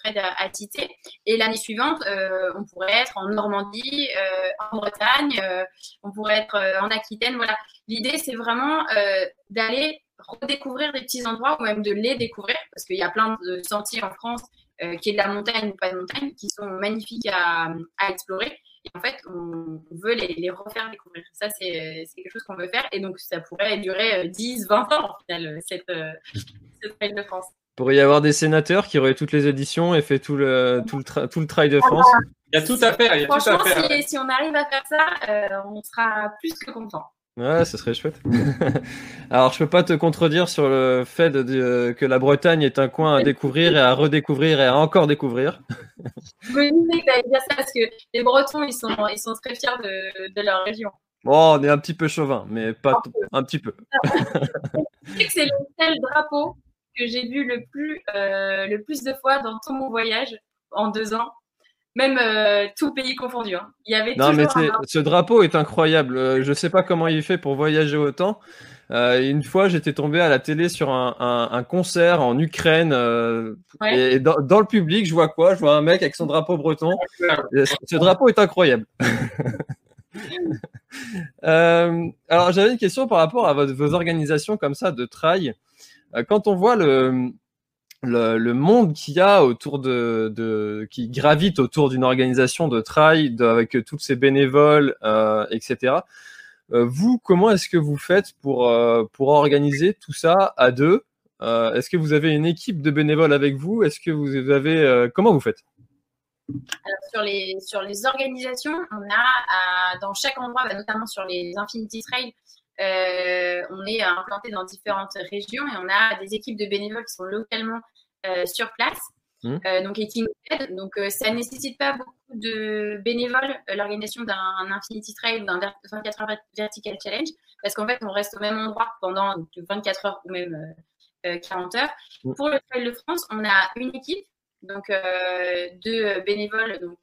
Fred a, citées. Et l'année suivante, euh, on pourrait être en Normandie, euh, en Bretagne, euh, on pourrait être en Aquitaine. Voilà. L'idée, c'est vraiment d'aller redécouvrir des petits endroits ou même de les découvrir parce qu'il y a plein de sentiers en France qui est de la montagne ou pas de montagne qui sont magnifiques à, explorer. Et en fait, on veut les, refaire découvrir. Ça, c'est quelque chose qu'on veut faire. Et donc, ça pourrait durer 10, 20 ans, au final, cette, cette de France pourrait y avoir des sénateurs qui auraient toutes les éditions et fait tout le, tout le, tout le trail de France. Il y a tout à faire. Franchement, Si, on arrive à faire ça, euh, on sera plus que content. Ouais, ce serait chouette. <laughs> Alors, je peux pas te contredire sur le fait de, que la Bretagne est un coin à découvrir et à redécouvrir et à encore découvrir. je me disais que tu allais dire ça parce que les Bretons, ils sont, ils sont très fiers de, de leur région. Bon, on est un petit peu chauvin, mais pas un, un petit peu. <laughs> c'est le seul drapeau que j'ai vu le plus, euh, le plus de fois dans tout mon voyage en deux ans. Même euh, tout pays confondu. Hein. Il y avait non, mais ce drapeau est incroyable. Euh, je ne sais pas comment il fait pour voyager autant. une fois, j'étais tombé à la télé sur un, concert en Ukraine. Et dans, le public, je vois quoi? Je vois un mec avec son drapeau breton. ce drapeau est incroyable. <laughs> alors, j'avais une question par rapport à vos organisations comme ça de trail. Euh, quand on voit le, le, monde qu'il y a autour de, qui gravite autour d'une organisation de trail avec tous ces bénévoles, euh, etc. Euh, vous, comment est-ce que vous faites pour pour organiser tout ça à deux? Est-ce que vous avez une équipe de bénévoles avec vous? Est-ce que vous avez comment vous faites? Alors, sur, les, sur les organisations, on a dans chaque endroit, bah, notamment sur les Infinity Trail, euh, on est implanté dans différentes régions et on a des équipes de bénévoles qui sont localement euh, sur place. Mmh. Euh, donc, et qui nous aident. Donc, ça ne nécessite pas beaucoup de bénévoles, l'organisation d'un Infinity Trail ou d'un 24 heures Vertical Challenge, parce qu'en fait, on reste au même endroit pendant 24 heures ou même 40 heures. Mmh. Pour le Trail de France, on a une équipe, donc deux bénévoles, donc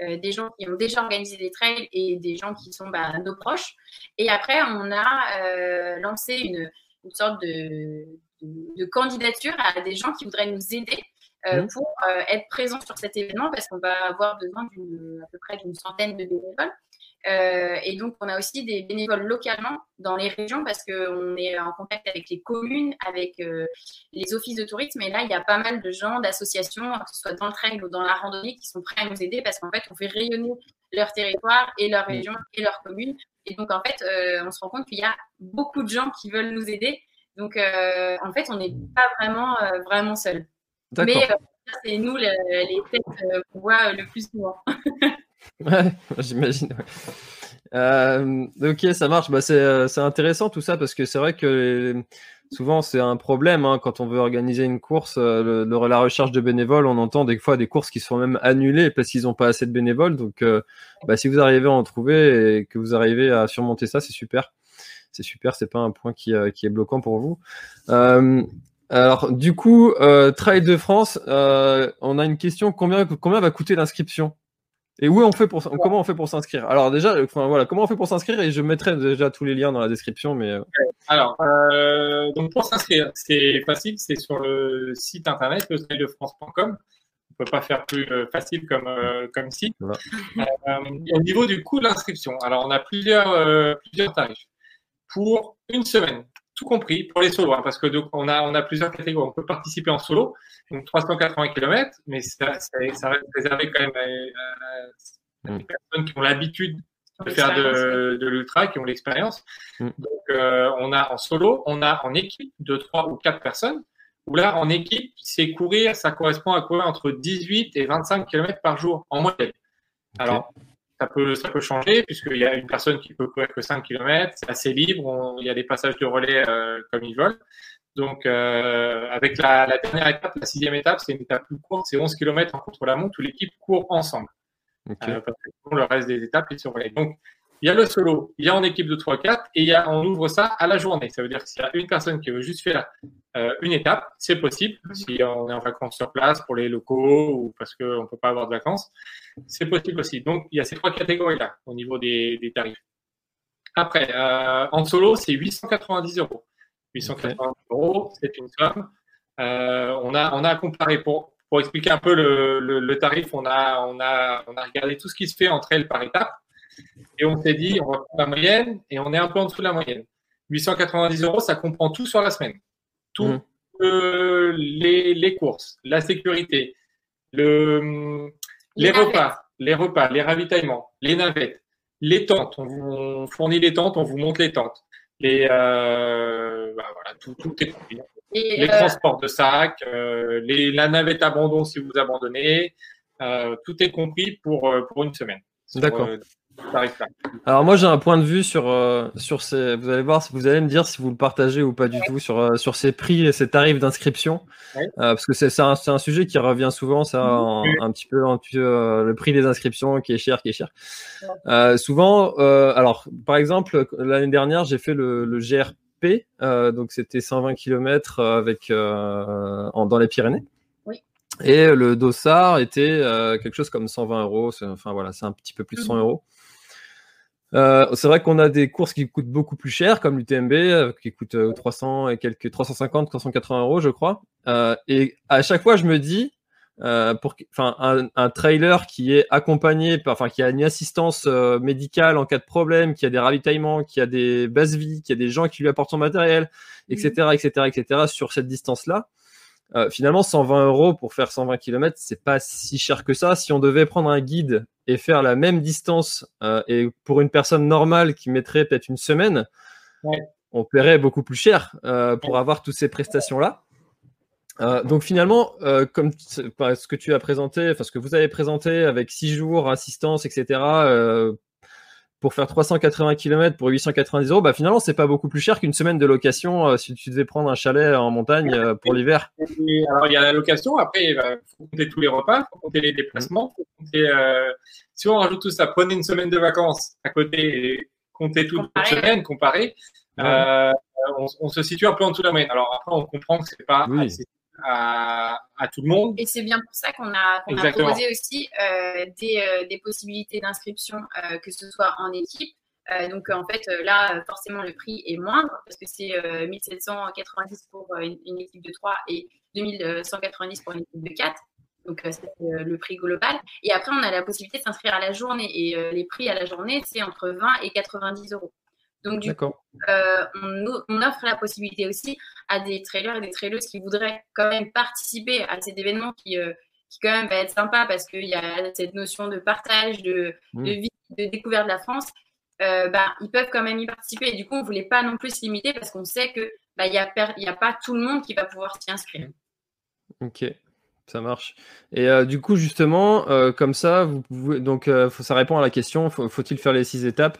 euh, des gens qui ont déjà organisé des trails et des gens qui sont bah, nos proches. Et après, on a euh, lancé une, une sorte de, de, candidature à des gens qui voudraient nous aider euh, mmh. pour être présents sur cet événement parce qu'on va avoir besoin à peu près d'une centaine de bénévoles. Euh, et donc, on a aussi des bénévoles localement dans les régions parce qu'on est en contact avec les communes, avec euh, les offices de tourisme. Et là, il y a pas mal de gens, d'associations, que ce soit dans le trail ou dans la randonnée, qui sont prêts à nous aider parce qu'en fait, on fait rayonner leur territoire et leur région et leur commune. Et donc, en fait, euh, on se rend compte qu'il y a beaucoup de gens qui veulent nous aider. Donc, en fait, on n'est pas vraiment, vraiment seul. Mais c'est nous les, les têtes qu'on voit le plus souvent. <laughs> Ouais, <laughs> j'imagine. Euh, ok, ça marche. Bah, euh, c'est intéressant tout ça parce que c'est vrai que souvent c'est un problème hein, quand on veut organiser une course. Euh, le, la recherche de bénévoles, on entend des fois des courses qui sont même annulées parce qu'ils n'ont pas assez de bénévoles. Donc, bah, si vous arrivez à en trouver et que vous arrivez à surmonter ça, c'est super. C'est super. C'est pas un point qui, qui, est bloquant pour vous. alors, du coup, Trail de France, on a une question. Combien, combien va coûter l'inscription? Et où on fait pour comment on fait pour s'inscrire? Alors déjà, enfin, voilà, comment on fait pour s'inscrire? Et je mettrai déjà tous les liens dans la description. Mais euh. alors, euh, donc pour s'inscrire, c'est facile, c'est sur le site internet letraildefrance.com. On peut pas faire plus euh, facile comme comme site. au niveau du coût de l'inscription, alors on a plusieurs plusieurs tarifs pour une semaine tout compris pour les solos, hein, parce que on a, on a plusieurs catégories. On peut participer en solo, donc 380 km, mais ça, ça, ça reste réservé quand même à, des personnes qui ont l'habitude de faire de, de l'ultra, qui ont l'expérience. Mm. Donc, euh, on a en solo, on a en équipe de 3 ou 4 personnes, où là, en équipe, c'est courir, ça correspond à courir entre 18 et 25 km par jour en moyenne. Alors, ça peut, ça peut changer puisqu'il y a une personne qui peut courir que 5 km, c'est assez libre, il y a des passages de relais euh, comme ils veulent. Donc, euh, avec la, la, dernière étape, la sixième étape, c'est une étape plus courte, c'est 11 km en contre-la-montre où l'équipe court ensemble. Euh, parce que le reste des étapes, ils sont relais. Donc, il y a le solo, il y a en équipe de 3-4 et il y a, on ouvre ça à la journée. Ça veut dire que s'il y a une personne qui veut juste faire euh, une étape, c'est possible. Si on est en vacances sur place pour les locaux ou parce qu'on ne peut pas avoir de vacances, c'est possible aussi. Donc, il y a ces trois catégories-là au niveau des, des tarifs. Après, euh, en solo, c'est 890 euros. 890 euros, c'est une somme. Euh, on, a, on a comparé pour, pour expliquer un peu le, le, le, tarif, on a, on, a, on a regardé tout ce qui se fait entre elles par étape. Et on s'est dit, on va prendre la moyenne et on est un peu en dessous de la moyenne. 890 euros, ça comprend tout sur la semaine. Tout, mmh. euh, les, les, courses, la sécurité, le, les, repas, les repas, les ravitaillements, les navettes, les tentes. On vous fournit les tentes, on vous monte les tentes. Les, euh, bah voilà, tout, tout, est compris. les euh... transports de sacs, euh, les, la navette abandon si vous abandonnez, euh, tout est compris pour, pour une semaine. D'accord. Alors moi j'ai un point de vue sur euh, sur ces. Vous allez voir, vous allez me dire si vous le partagez ou pas du tout sur euh, sur ces prix et ces tarifs d'inscription, euh, parce que c'est un, un, sujet qui revient souvent, ça un petit peu, un peu le prix des inscriptions qui est cher, qui est cher. souvent, alors par exemple l'année dernière j'ai fait le, le GRP, donc c'était 120 km avec en, dans les Pyrénées. Et le dossard était quelque chose comme 120 euros. Enfin voilà, c'est un petit peu plus de 100 mmh. euros. Euh, c'est vrai qu'on a des courses qui coûtent beaucoup plus cher, comme l'UTMB, euh, qui coûte 300 euh, et quelques 350, 380 euros, je crois. et à chaque fois, je me dis, pour, enfin, un, un, trailer qui est accompagné, par, enfin, qui a une assistance médicale en cas de problème, qui a des ravitaillements, qui a des bases vie, qui a des gens qui lui apportent son matériel, etc., etc., etc., sur cette distance-là. Euh, finalement, 120 euros pour faire 120 km, c'est pas si cher que ça. Si on devait prendre un guide et faire la même distance, euh, et pour une personne normale qui mettrait peut-être une semaine, ouais. on paierait beaucoup plus cher euh, pour avoir toutes ces prestations-là. Euh, donc finalement, euh, comme ce que tu as présenté, enfin ce que vous avez présenté avec 6 jours, assistance, etc., pour faire 380 km pour 890 euros, bah finalement c'est pas beaucoup plus cher qu'une semaine de location euh, si tu devais prendre un chalet en montagne euh, pour l'hiver. Alors il y a la location, après il faut compter tous les repas, faut compter les déplacements, faut compter, euh, si on rajoute tout ça, prenez une semaine de vacances à côté et comptez toute la semaine, comparé, euh, on, on, se situe un peu en dessous de la moyenne. Alors après on comprend que c'est pas oui. assez à, à, tout le monde. Et c'est bien pour ça qu'on a, qu a, proposé aussi euh, des, euh, des, possibilités d'inscription, euh, que ce soit en équipe. Donc en fait, là, forcément, le prix est moindre parce que c'est 1790 pour une, une, équipe de 3 et 2190 pour une équipe de 4. Donc, c'est le prix global. Et après, on a la possibilité de s'inscrire à la journée. Et les prix à la journée, c'est entre 20 et 90 euros. Donc, du coup, on, offre la possibilité aussi à des trailers et des trailers qui voudraient quand même participer à cet événement qui, qui quand même va être sympa parce qu'il y a cette notion de partage, de, mmh. de vie, de découverte de la France. Euh, bah, ils peuvent quand même y participer. Et du coup, on ne voulait pas non plus se limiter parce qu'on sait qu'il bah, n'y a, a, pas tout le monde qui va pouvoir s'y inscrire. Ok, ça marche. Et euh, du coup, justement, euh, comme ça, vous pouvez, donc, ça répond à la question faut-il faire les six étapes?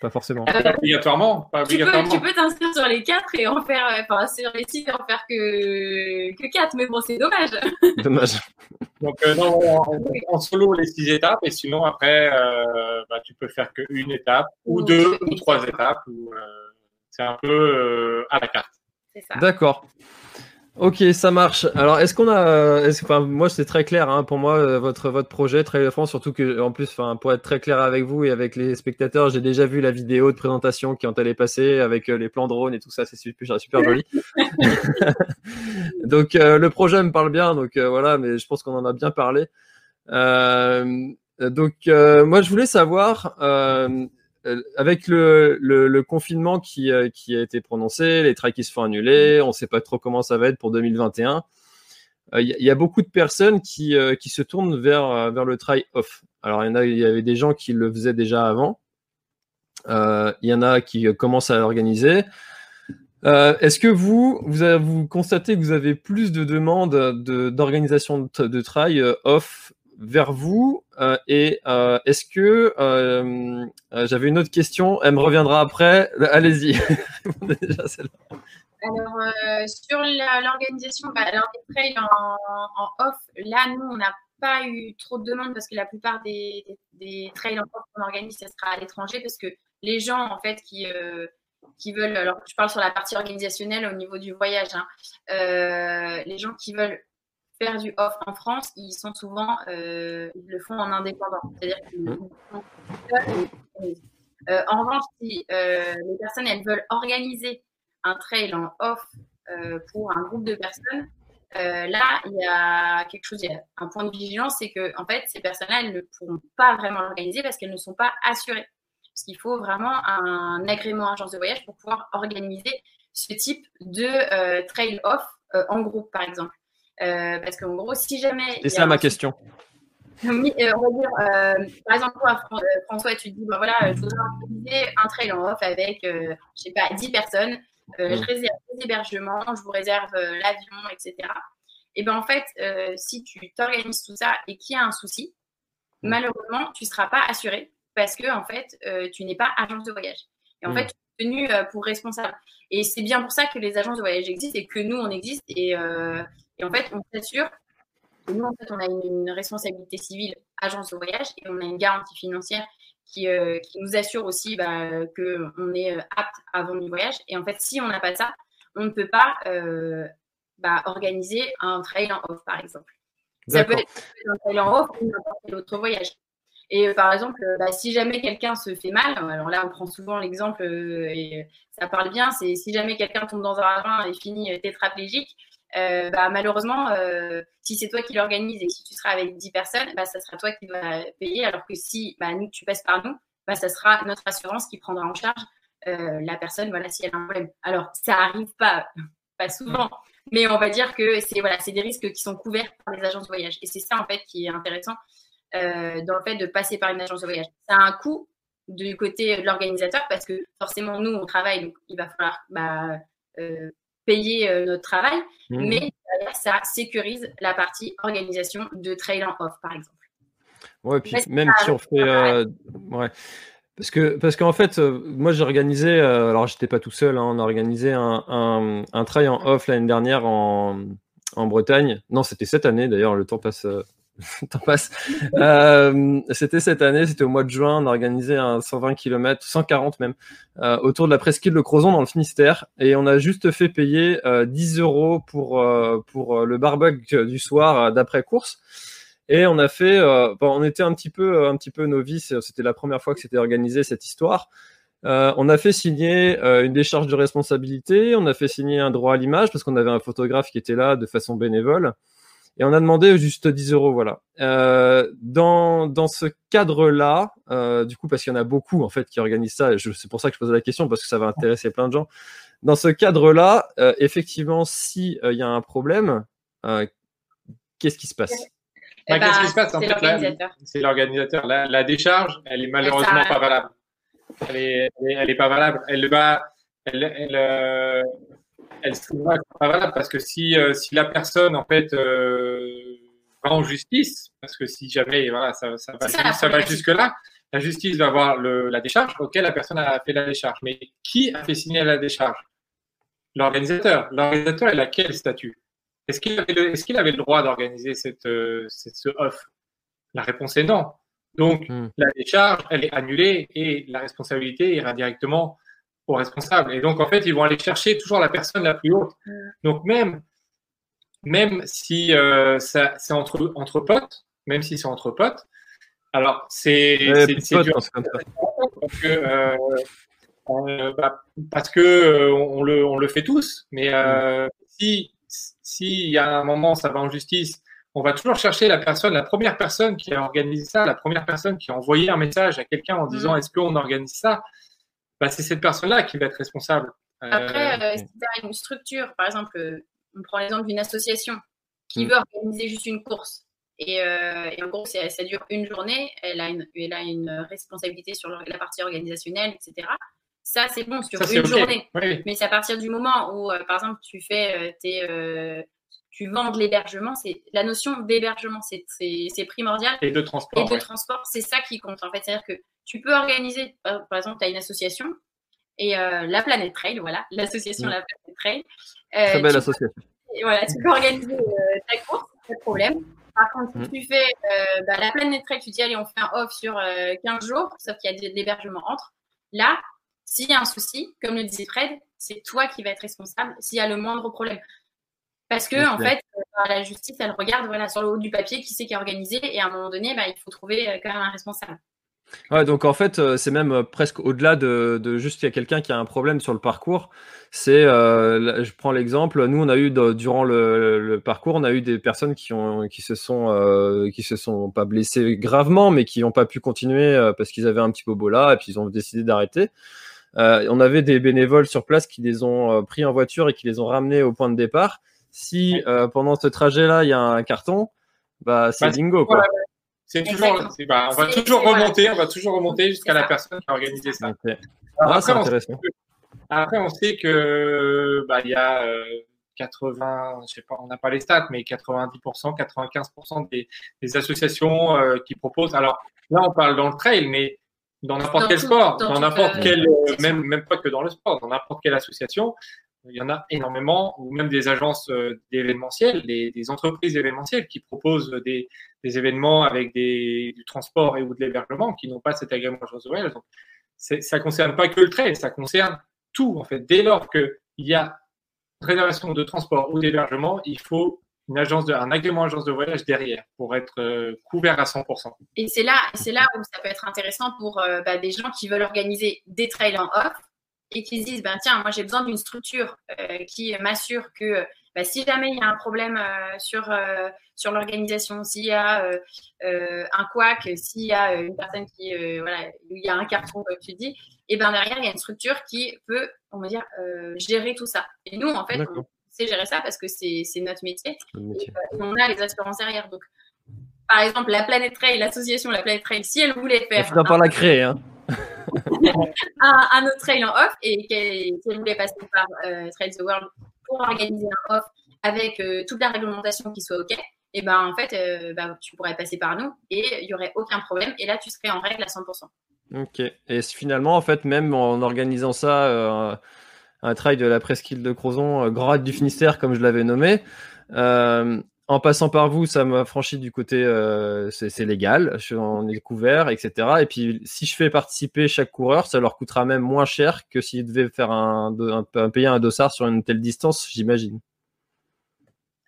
Pas forcément. Pas obligatoirement. Pas tu peux t'inscrire sur les quatre et en faire, enfin, sur les six et en faire que, que quatre, mais bon, c'est dommage. <laughs> Dommage. Donc, euh, non, en, solo, les six étapes, et sinon, après, euh, bah, tu peux faire qu'une étape, ou deux, ou trois étapes. Ou, euh, c'est un peu à la carte. D'accord. Ok, ça marche. Alors, est-ce qu'on a, est enfin, moi c'est très clair hein, pour moi euh, votre votre projet Trail France, surtout que en plus, enfin, pour être très clair avec vous et avec les spectateurs, j'ai déjà vu la vidéo de présentation qui ont allé passer avec euh, les plans drone et tout ça, c'est super super joli. <laughs> <laughs> donc euh, le projet me parle bien, donc voilà, mais je pense qu'on en a bien parlé. donc moi je voulais savoir euh, avec le, le, confinement qui, euh, qui, a été prononcé, les trails qui se font annuler, on ne sait pas trop comment ça va être pour 2021. Il y, a beaucoup de personnes qui, euh, qui se tournent vers, vers le trail off. Alors, il y, avait des gens qui le faisaient déjà avant. Il y en a qui commencent à l'organiser. Est-ce que vous, vous, avez, vous, constatez que vous avez plus de demandes d'organisation de, de, trail off vers vous. Euh, et euh, est-ce que euh, j'avais une autre question Elle me reviendra après. Allez-y. <laughs> Alors, sur l'organisation, bah, trails en, off, là, nous, on n'a pas eu trop de demandes parce que la plupart des, trails en off qu'on organise, ce sera à l'étranger parce que les gens, en fait, qui, qui veulent, alors je parle sur la partie organisationnelle au niveau du voyage, hein, les gens qui veulent faire du off en France, ils sont souvent, euh, ils le font en indépendant. C'est-à-dire qu'ils mmh. euh, En revanche, si euh, les personnes elles veulent organiser un trail en off pour un groupe de personnes, là, il y a quelque chose, il y a un point de vigilance, c'est que en fait, ces personnes-là, elles ne pourront pas vraiment l'organiser parce qu'elles ne sont pas assurées. Parce qu'il faut vraiment un agrément agence de voyage pour pouvoir organiser ce type de trail off en groupe, par exemple. Euh, parce qu'en gros, si jamais. C'est ça ma question. Oui, euh, on va dire, euh, par exemple, toi, François, tu te dis, bah, voilà, je voudrais organiser un trail en off avec, je sais pas, 10 personnes. Je mm. réserve les hébergements, je vous réserve l'avion, etc. Et bien, en fait, si tu t'organises tout ça et qu'il y a un souci, mm. malheureusement, tu ne seras pas assuré parce que, en fait, tu n'es pas agence de voyage. Et en mm. fait, tu es tenu pour responsable. Et c'est bien pour ça que les agences de voyage existent et que nous, on existe. Et, et en fait, on s'assure que nous, en fait, on a une, responsabilité civile agence de voyage et on a une garantie financière qui, euh, nous assure aussi bah, qu'on est euh, apte à vendre du voyage. Et en fait, si on n'a pas ça, on ne peut pas euh, bah, organiser un trail en off, par exemple. Ça peut être un trail en off ou n'importe quel autre voyage. Et par exemple, bah, si jamais quelqu'un se fait mal, alors là on prend souvent l'exemple et ça parle bien, c'est si jamais quelqu'un tombe dans un ravin et finit tétraplégique, euh, bah, malheureusement, euh, si c'est toi qui l'organise et si tu seras avec 10 personnes, bah, ça sera toi qui vas payer. Alors que si bah, nous, tu passes par nous, bah, ça sera notre assurance qui prendra en charge euh, la personne voilà, si elle a un problème. Alors, ça arrive pas, <laughs> pas souvent, mais on va dire que c'est voilà, des risques qui sont couverts par les agences de voyage. Et c'est ça, en fait, qui est intéressant dans le fait de passer par une agence de voyage. Ça a un coût du côté de l'organisateur parce que forcément, nous, on travaille, donc il va falloir bah, payer euh, notre travail, mmh. mais ça sécurise la partie organisation de trail en off, par exemple. Ouais, puis même si on fait. Euh, ouais. Parce que parce qu'en fait, euh, moi j'ai organisé, alors j'étais pas tout seul, hein, on a organisé un, un, un trail en off l'année dernière en, en Bretagne. Non, c'était cette année d'ailleurs, le temps passe <laughs> T'en passe. Euh, c'était cette année, c'était au mois de juin, on a organisé un 120 km, 140 même, euh, autour de la presqu'île de Crozon dans le Finistère, et on a juste fait payer 10 euh, euros pour pour le barbecue du soir d'après course. Et on a fait, on était un petit peu un petit peu novice, c'était la première fois que c'était organisé cette histoire. on a fait signer une décharge de responsabilité, on a fait signer un droit à l'image parce qu'on avait un photographe qui était là de façon bénévole. Et on a demandé juste 10 euros, voilà. Euh, dans, dans ce cadre-là, euh, du coup, parce qu'il y en a beaucoup en fait qui organisent ça, c'est pour ça que je pose la question parce que ça va intéresser plein de gens. Dans ce cadre-là, euh, effectivement, si il y a un problème, qu'est-ce qui se passe? Bah, Qu'est-ce qui se passe? C'est l'organisateur. La, la, décharge, elle est malheureusement pas valable. Elle est, elle est, pas valable. Elle va, elle, elle, elle sera pas valable parce que si, euh, si la personne en fait euh, va en justice, parce que si jamais voilà, ça, ça va, ça, va jusque là, la justice va voir le, la décharge. Ok, la personne a fait la décharge, mais qui a fait signer la décharge? L'organisateur. L'organisateur, il a quel statut? Est-ce qu'il avait, le, est qu'il avait le droit d'organiser cette, euh, cette, ce off La réponse est non. Donc, hmm. la décharge, elle est annulée et la responsabilité ira directement responsable. Et donc, en fait, ils vont aller chercher toujours la personne la plus haute. Donc, même, même si euh, c'est entre, entre potes, même si c'est entre potes, alors c'est dur. Parce que, euh, euh, bah, parce que on, le, on le fait tous, mais si s'il y a un moment, ça va en justice, on va toujours chercher la personne, la première personne qui a organisé ça, la première personne qui a envoyé un message à quelqu'un en disant est-ce qu'on organise ça? Bah, c'est cette personne-là qui va être responsable. Après, euh, euh si tu as une structure, par exemple, euh, on prend l'exemple d'une association qui mm. veut organiser juste une course. Et, euh, et en gros, ça dure une journée, elle a une, elle a une responsabilité sur la partie organisationnelle, etc. Ça, c'est bon sur une journée. Mais c'est à partir du moment où, par exemple, tu fais tes, tu vends de l'hébergement, c'est la notion d'hébergement, c'est primordial. Et de transport. Et de transport, c'est ça qui compte en fait. C'est-à-dire que tu peux organiser, par, exemple, tu as une association et euh, la Planète Trail, voilà, <laughs> l'association mm. La Planète Trail. Euh, Très belle association. voilà, tu peux organiser euh, ta course, pas de problème. Par contre, si mm. tu fais bah, la Planète Trail, tu dis allez, on fait un off sur 15 jours, sauf qu'il y a de, l'hébergement entre. Là, s'il y a un souci, comme le disait Fred, c'est toi qui vas être responsable s'il y a le moindre problème. Parce que, en fait, la justice, elle regarde voilà, sur le haut du papier qui c'est qui a organisé et à un moment donné, bah, il faut trouver quand même un responsable. Ouais, donc en fait, euh, c'est même euh, presque au-delà de, de juste il y a quelqu'un qui a un problème sur le parcours. C'est, euh, je prends l'exemple, nous on a eu durant le, le, parcours, on a eu des personnes qui ont, qui se sont, qui se sont pas blessées gravement, mais qui n'ont pas pu continuer parce qu'ils avaient un petit bobo là et puis ils ont décidé d'arrêter. on avait des bénévoles sur place qui les ont pris en voiture et qui les ont ramenés au point de départ. Si pendant ce trajet-là il y a un carton, bah c'est quoi. C'est toujours, bah, on va toujours remonter, on va toujours remonter jusqu'à la personne qui a organisé ça. Ah, après, on que, après, on sait que bah, il y a 80, euh, je sais pas, on n'a pas les stats, mais 90%, 95% des, des associations euh, qui proposent. Alors là, on parle dans le trail, mais dans n'importe quel sport, dans n'importe euh, quel, même même pas que dans le sport, dans n'importe quelle association, il y en a énormément, ou même des agences euh, d'événementiel, des, entreprises événementielles qui proposent des, événements avec du transport et ou de l'hébergement qui n'ont pas cet agrément agence de voyage. Donc, ça ne concerne pas que le trail, ça concerne tout. En fait, dès lors qu'il y a réservation de transport ou d'hébergement, il faut une agence un agrément agence de voyage derrière pour être euh, couvert à 100%. Et c'est là, là où ça peut être intéressant pour euh, bah, des gens qui veulent organiser des trails en off et qui se disent, ben, tiens, moi j'ai besoin d'une structure euh, qui m'assure que ben, si jamais il y a un problème euh, sur, euh, sur l'organisation, s'il y a un couac, s'il y a une personne qui, voilà, il y a un carton, comme tu dis, et ben derrière, il y a une structure qui peut, on va dire, gérer tout ça. Et nous, en fait, on sait gérer ça parce que c'est notre métier. Et, on a les assurances derrière. Donc, par exemple, la Planète Trail, l'association La Planète Trail, si elle voulait faire. On pas la créer, hein. <laughs> un, autre trail en off et qu'elle voulait passer par euh, Trail the World pour organiser un off avec euh, toute la réglementation qui soit OK, et ben en fait, euh, ben, tu pourrais passer par nous et il n'y aurait aucun problème. Et là, tu serais en règle à 100%. Ok. Et finalement, en fait, même en organisant ça, un trail de la presqu'île de Crozon, Grand du Finistère, comme je l'avais nommé, en passant par vous, ça m'a franchi du côté euh, c'est légal, je, on est couvert, etc. Et puis si je fais participer chaque coureur, ça leur coûtera même moins cher que s'ils devaient faire un, un, payer un dossard sur une telle distance, j'imagine.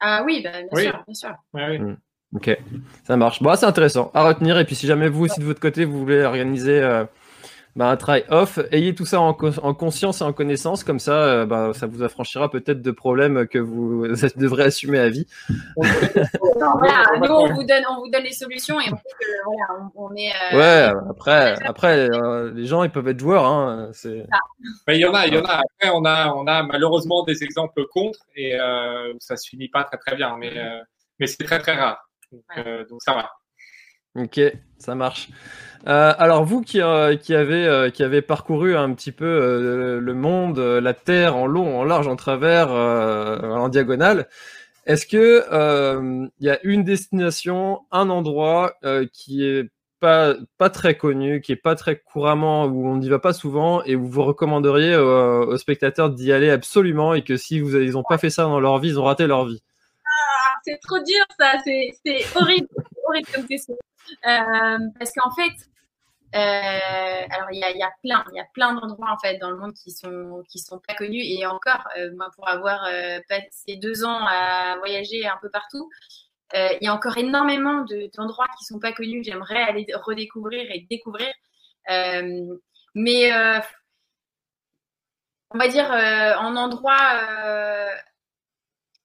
Ah oui, bah, bien sûr, bien sûr. Hmm. Ok, ça marche. Bon, c'est intéressant à retenir. Et puis si jamais vous aussi de votre côté, vous voulez organiser euh, bah, un try off. Ayez tout ça en, conscience et en connaissance, comme ça, euh, bah, ça vous affranchira peut-être de problèmes que vous <laughs> devrez assumer à vie. voilà, nous on vous donne, on vous donne les solutions et on que voilà, on, est. Euh, ouais, après, après, euh, les gens ils peuvent être joueurs, hein. il y en a, il y en a. Après, on a, on a malheureusement des exemples contre et ça se finit pas très très bien, mais mais c'est très très rare. donc ça va. Ok, ça marche. Euh, alors vous qui, euh, qui, avez, euh, qui avez parcouru un petit peu le monde, la Terre en long, en large, en travers, en diagonale, est-ce que il y a une destination, un endroit qui est pas, pas très connu, qui est pas très couramment, où on n'y va pas souvent, et où vous recommanderiez aux spectateurs d'y aller absolument, et que si ils n'ont pas fait ça dans leur vie, ils ont raté leur vie? Ah, C'est trop dur ça, c'est horrible, horrible comme question. Parce qu'en fait, euh, alors il y a, plein, il y a plein d'endroits en fait dans le monde qui sont qui sont pas connus et encore, euh, moi pour avoir euh, passé deux ans à voyager un peu partout, euh, il y a encore énormément d'endroits qui sont pas connus. J'aimerais aller redécouvrir et découvrir, euh, mais on va dire en endroit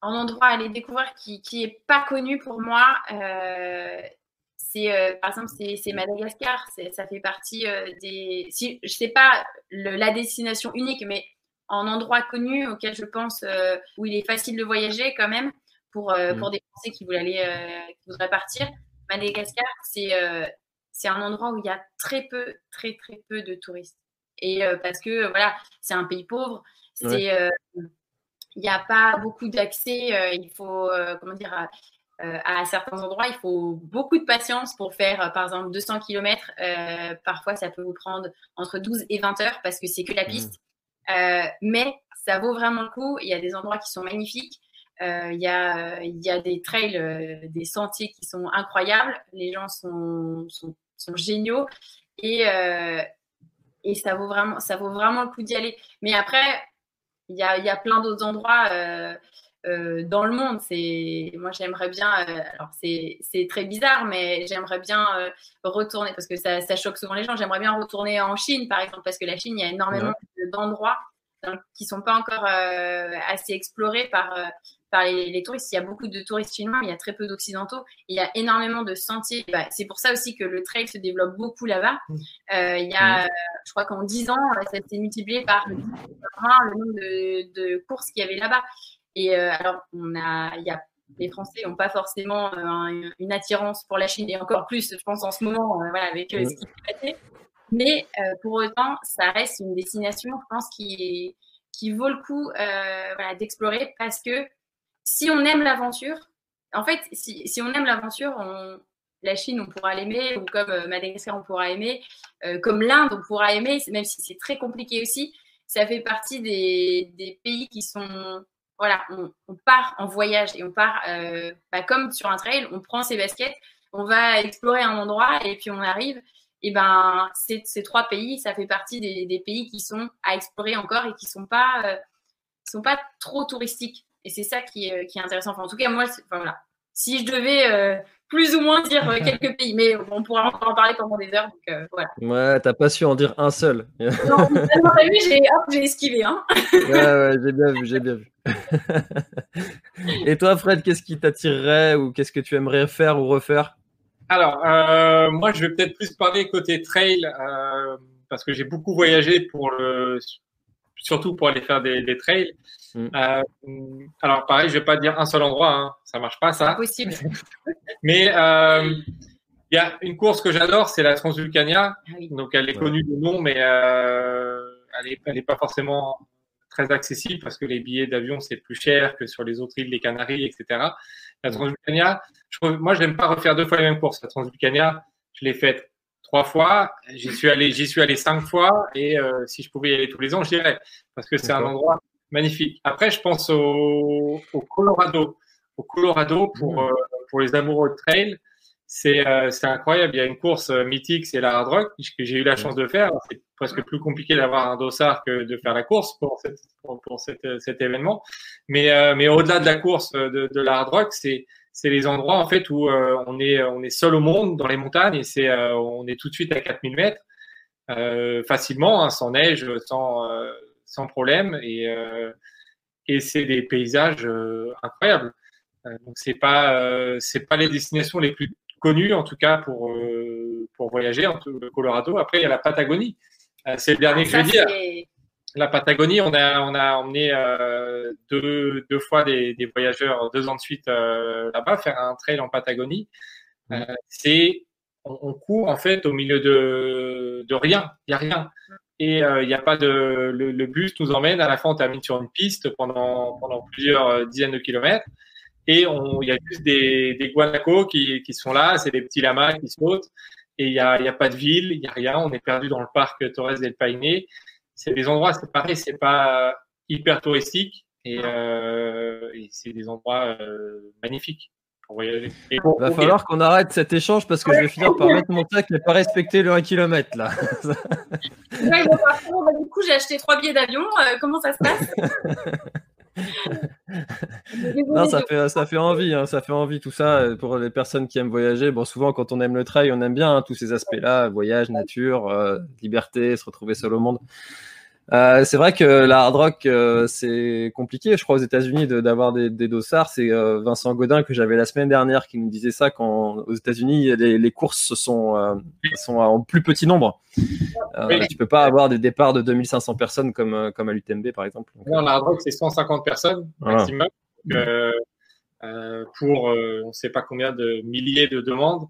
en endroit à aller découvrir qui qui est pas connu pour moi. Euh, c'est euh, par exemple c'est Madagascar, ça fait partie euh, des. Si, je sais pas la destination unique, mais en endroit connu auquel je pense euh, où il est facile de voyager quand même pour mm. pour des Français qui voulaient aller qui voudraient partir. Madagascar, c'est c'est un endroit où il y a très peu très très peu de touristes et parce que voilà c'est un pays pauvre, c'est il n'y a pas beaucoup d'accès. il faut, comment dire, euh, à certains endroits, il faut beaucoup de patience pour faire, euh, par exemple, 200 km. Euh, parfois, ça peut vous prendre entre 12 et 20 heures parce que c'est que la mmh. piste. mais ça vaut vraiment le coup. Il y a des endroits qui sont magnifiques. il, y a, il y a des trails, des sentiers qui sont incroyables. Les gens sont, sont, sont géniaux. Et, et ça, vaut vraiment, ça vaut vraiment le coup d'y aller. Mais après, il y a, il y a plein d'autres endroits. Euh, dans le monde. C'est moi j'aimerais bien. Euh, alors c'est très bizarre, mais j'aimerais bien euh, retourner parce que ça, ça, choque souvent les gens. J'aimerais bien retourner en Chine, par exemple, parce que la Chine, il y a énormément d'endroits qui sont pas encore assez explorés par par les, touristes. Il y a beaucoup de touristes chinois, mais il y a très peu d'occidentaux. Il y a énormément de sentiers. Bah, c'est pour ça aussi que le trail se développe beaucoup là-bas. Mmh. il y a, mmh. je crois qu'en 10 ans, ça s'est multiplié par le nombre de, de courses qu'il y avait là-bas. Et euh, alors, on y a, les Français n'ont pas forcément euh, une attirance pour la Chine, et encore plus, je pense, en ce moment, euh, voilà, avec ce qui s'est passé. Mais pour autant, ça reste une destination, je pense, qui, qui vaut le coup d'explorer parce que si on aime l'aventure, en fait, si, si on aime l'aventure, la Chine, on pourra l'aimer, ou comme Madagascar, on pourra aimer, comme l'Inde, on pourra aimer, même si c'est très compliqué aussi. Ça fait partie des, des pays qui sont voilà, on, part en voyage et on part euh, bah, comme sur un trail, on prend ses baskets, on va explorer un endroit et puis on arrive. Et ben, ces, trois pays, ça fait partie des, pays qui sont à explorer encore et qui sont pas, euh, sont pas trop touristiques. Et c'est ça qui est, est intéressant. en tout cas, moi, voilà. Si je devais euh, plus ou moins dire euh, <laughs> quelques pays, mais on pourra encore en parler pendant des heures. Donc, euh, voilà. Ouais, t'as pas su en dire un seul. non, vu, j'ai, j'ai esquivé. Hein. ouais, ouais, j'ai bien vu, j'ai bien vu. Et toi, Fred, qu'est-ce qui t'attirerait ou qu'est-ce que tu aimerais faire ou refaire? Alors, euh, moi, je vais peut-être plus parler côté trail parce que j'ai beaucoup voyagé pour le, surtout pour aller faire des, des trails. Mm. Euh, alors, pareil, je vais pas dire un seul endroit, hein. ça marche pas, ça. Impossible. <laughs> Mais euh, il y a une course que j'adore, c'est la Transvulcania. Ah Donc, elle est connue de nom, mais euh, elle n'est pas forcément très accessible parce que les billets d'avion, c'est plus cher que sur les autres îles, les Canaries, etc. La Transvulcania, je, moi, je n'aime pas refaire deux fois la même course. La Transvulcania, je l'ai faite trois fois. J'y suis allé, j'y suis allé cinq fois. Et euh, si je pouvais y aller tous les ans, j'irais parce que c'est un endroit magnifique. Après, je pense au, au Colorado. Au Colorado pour mmh. euh, pour les amoureux de trail, c'est euh, incroyable. Il y a une course mythique, c'est la Hard Rock que j'ai eu la chance de faire. C'est presque plus compliqué d'avoir un dossard que de faire la course pour cette, pour, cette, cet événement. Mais mais au-delà de la course de, de la Hard Rock, c'est c'est les endroits en fait où euh, on est on est seul au monde dans les montagnes et c'est euh, on est tout de suite à 4000 mètres facilement, hein, sans neige, sans, sans problème. Et, et c'est des paysages incroyables. donc c'est pas c'est pas les destinations les plus connues en tout cas pour pour voyager en Colorado. Après il y a la Patagonie. c'est le dernier que je vais dire la Patagonie, on a, on a emmené euh, deux, deux, fois des, des, voyageurs deux ans de suite euh, là-bas faire un trail en Patagonie. Mmh. Euh, c'est on, on, court en fait au milieu de, de rien, il y a rien. Et il n'y a pas de le, le, bus nous emmène à la fin on termine sur une piste pendant pendant plusieurs dizaines de kilomètres et il y a juste des, des guanacos qui, qui sont là, c'est des petits lamas qui sautent et il n'y a, y a pas de ville, il n'y a rien, on est perdu dans le parc Torres del Paine c'est des endroits, c'est pareil, c'est pas hyper touristique et, euh, et c'est des endroits euh, magnifiques pour voyager. Il va falloir qu'on arrête cet échange parce que je vais finir par mettre mon sac et pas respecter le 1 km là. <laughs> ouais, bon, bah, du coup, j'ai acheté trois billets d'avion. Euh, comment ça se passe? <laughs> Non, ça fait, ça fait envie, hein, ça fait envie tout ça pour les personnes qui aiment voyager. Bon, souvent quand on aime le trail, on aime bien hein, tous ces aspects-là, voyage, nature, euh, liberté, se retrouver seul au monde. Euh, c'est vrai que la hard rock, euh, c'est compliqué. Je crois aux États-Unis d'avoir des, des, dossards. C'est euh, Vincent Godin que j'avais la semaine dernière qui nous disait ça quand aux États-Unis les, les, courses sont sont en plus petit nombre. Tu peux pas avoir des départs de 2500 personnes comme comme à l'UTMB par exemple. Non, la hard rock c'est 150 personnes maximum. pour on ne sait pas combien de milliers de demandes.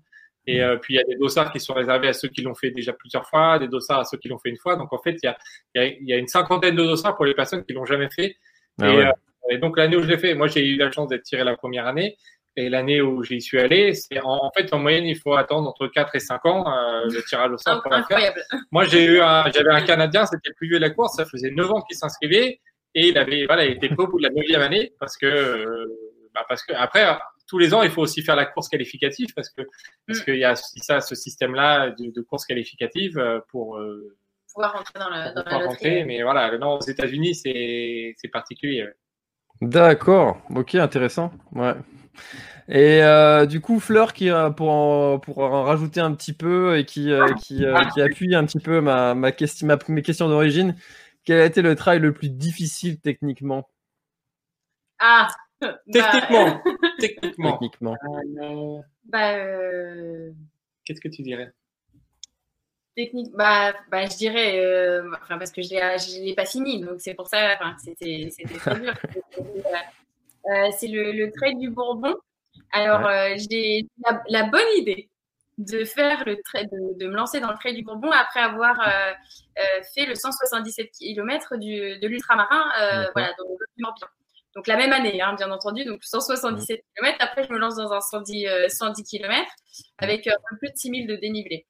Et euh, puis, il y a des dossards qui sont réservés à ceux qui l'ont fait déjà plusieurs fois, des dossards à ceux qui l'ont fait une fois. Donc, en fait, il y a, y, a, y a, une cinquantaine de dossards pour les personnes qui l'ont jamais fait. Ah et, ouais. euh, et, donc, l'année où je l'ai fait, moi, j'ai eu la chance d'être tiré la première année. Et l'année où j'y suis allé, c'est en, en, fait, en moyenne, il faut attendre entre 4 et 5 ans euh, le tirage au sort pour la faire. Moi, j'ai eu un, j'avais un Canadien, c'était le plus vieux de la course, ça faisait 9 ans qu'il s'inscrivait. Et il avait, voilà, il était pas au bout de la neuvième année parce que, euh, bah parce que après, tous les ans, il faut aussi faire la course qualificative parce que parce mm. qu'il y a ça, ce système-là de, de, course qualificative euh, pour euh, pouvoir rentrer dans la, dans la rentrer. Mais voilà, non, aux États-Unis, c'est c'est particulier. Ouais. D'accord, ok, intéressant. Ouais. Et euh, du coup, Fleur, qui pour en, pour en rajouter un petit peu et qui euh, qui, euh, qui appuie un petit peu ma ma question ma, mes questions d'origine, quel a été le trail le plus difficile techniquement? Ah, Techniquement. <laughs> Techniquement. Techniquement. Euh, bah, euh... Qu'est-ce que tu dirais? Technique, bah, bah, je dirais, euh, enfin, parce que je ne l'ai pas fini, donc c'est pour ça, enfin, c'était très dur. Euh, c'est le, le trait du Bourbon. Alors, ouais. Euh, j'ai la, la, bonne idée de faire le trait, de, de, me lancer dans le trait du Bourbon après avoir fait le 177 km du, de l'ultramarin, voilà, dans le Morbihan. Donc la même année, hein, bien entendu, donc 177 km. Après, je me lance dans un 110, euh, 110 km avec euh, un peu plus de 6000 de dénivelé.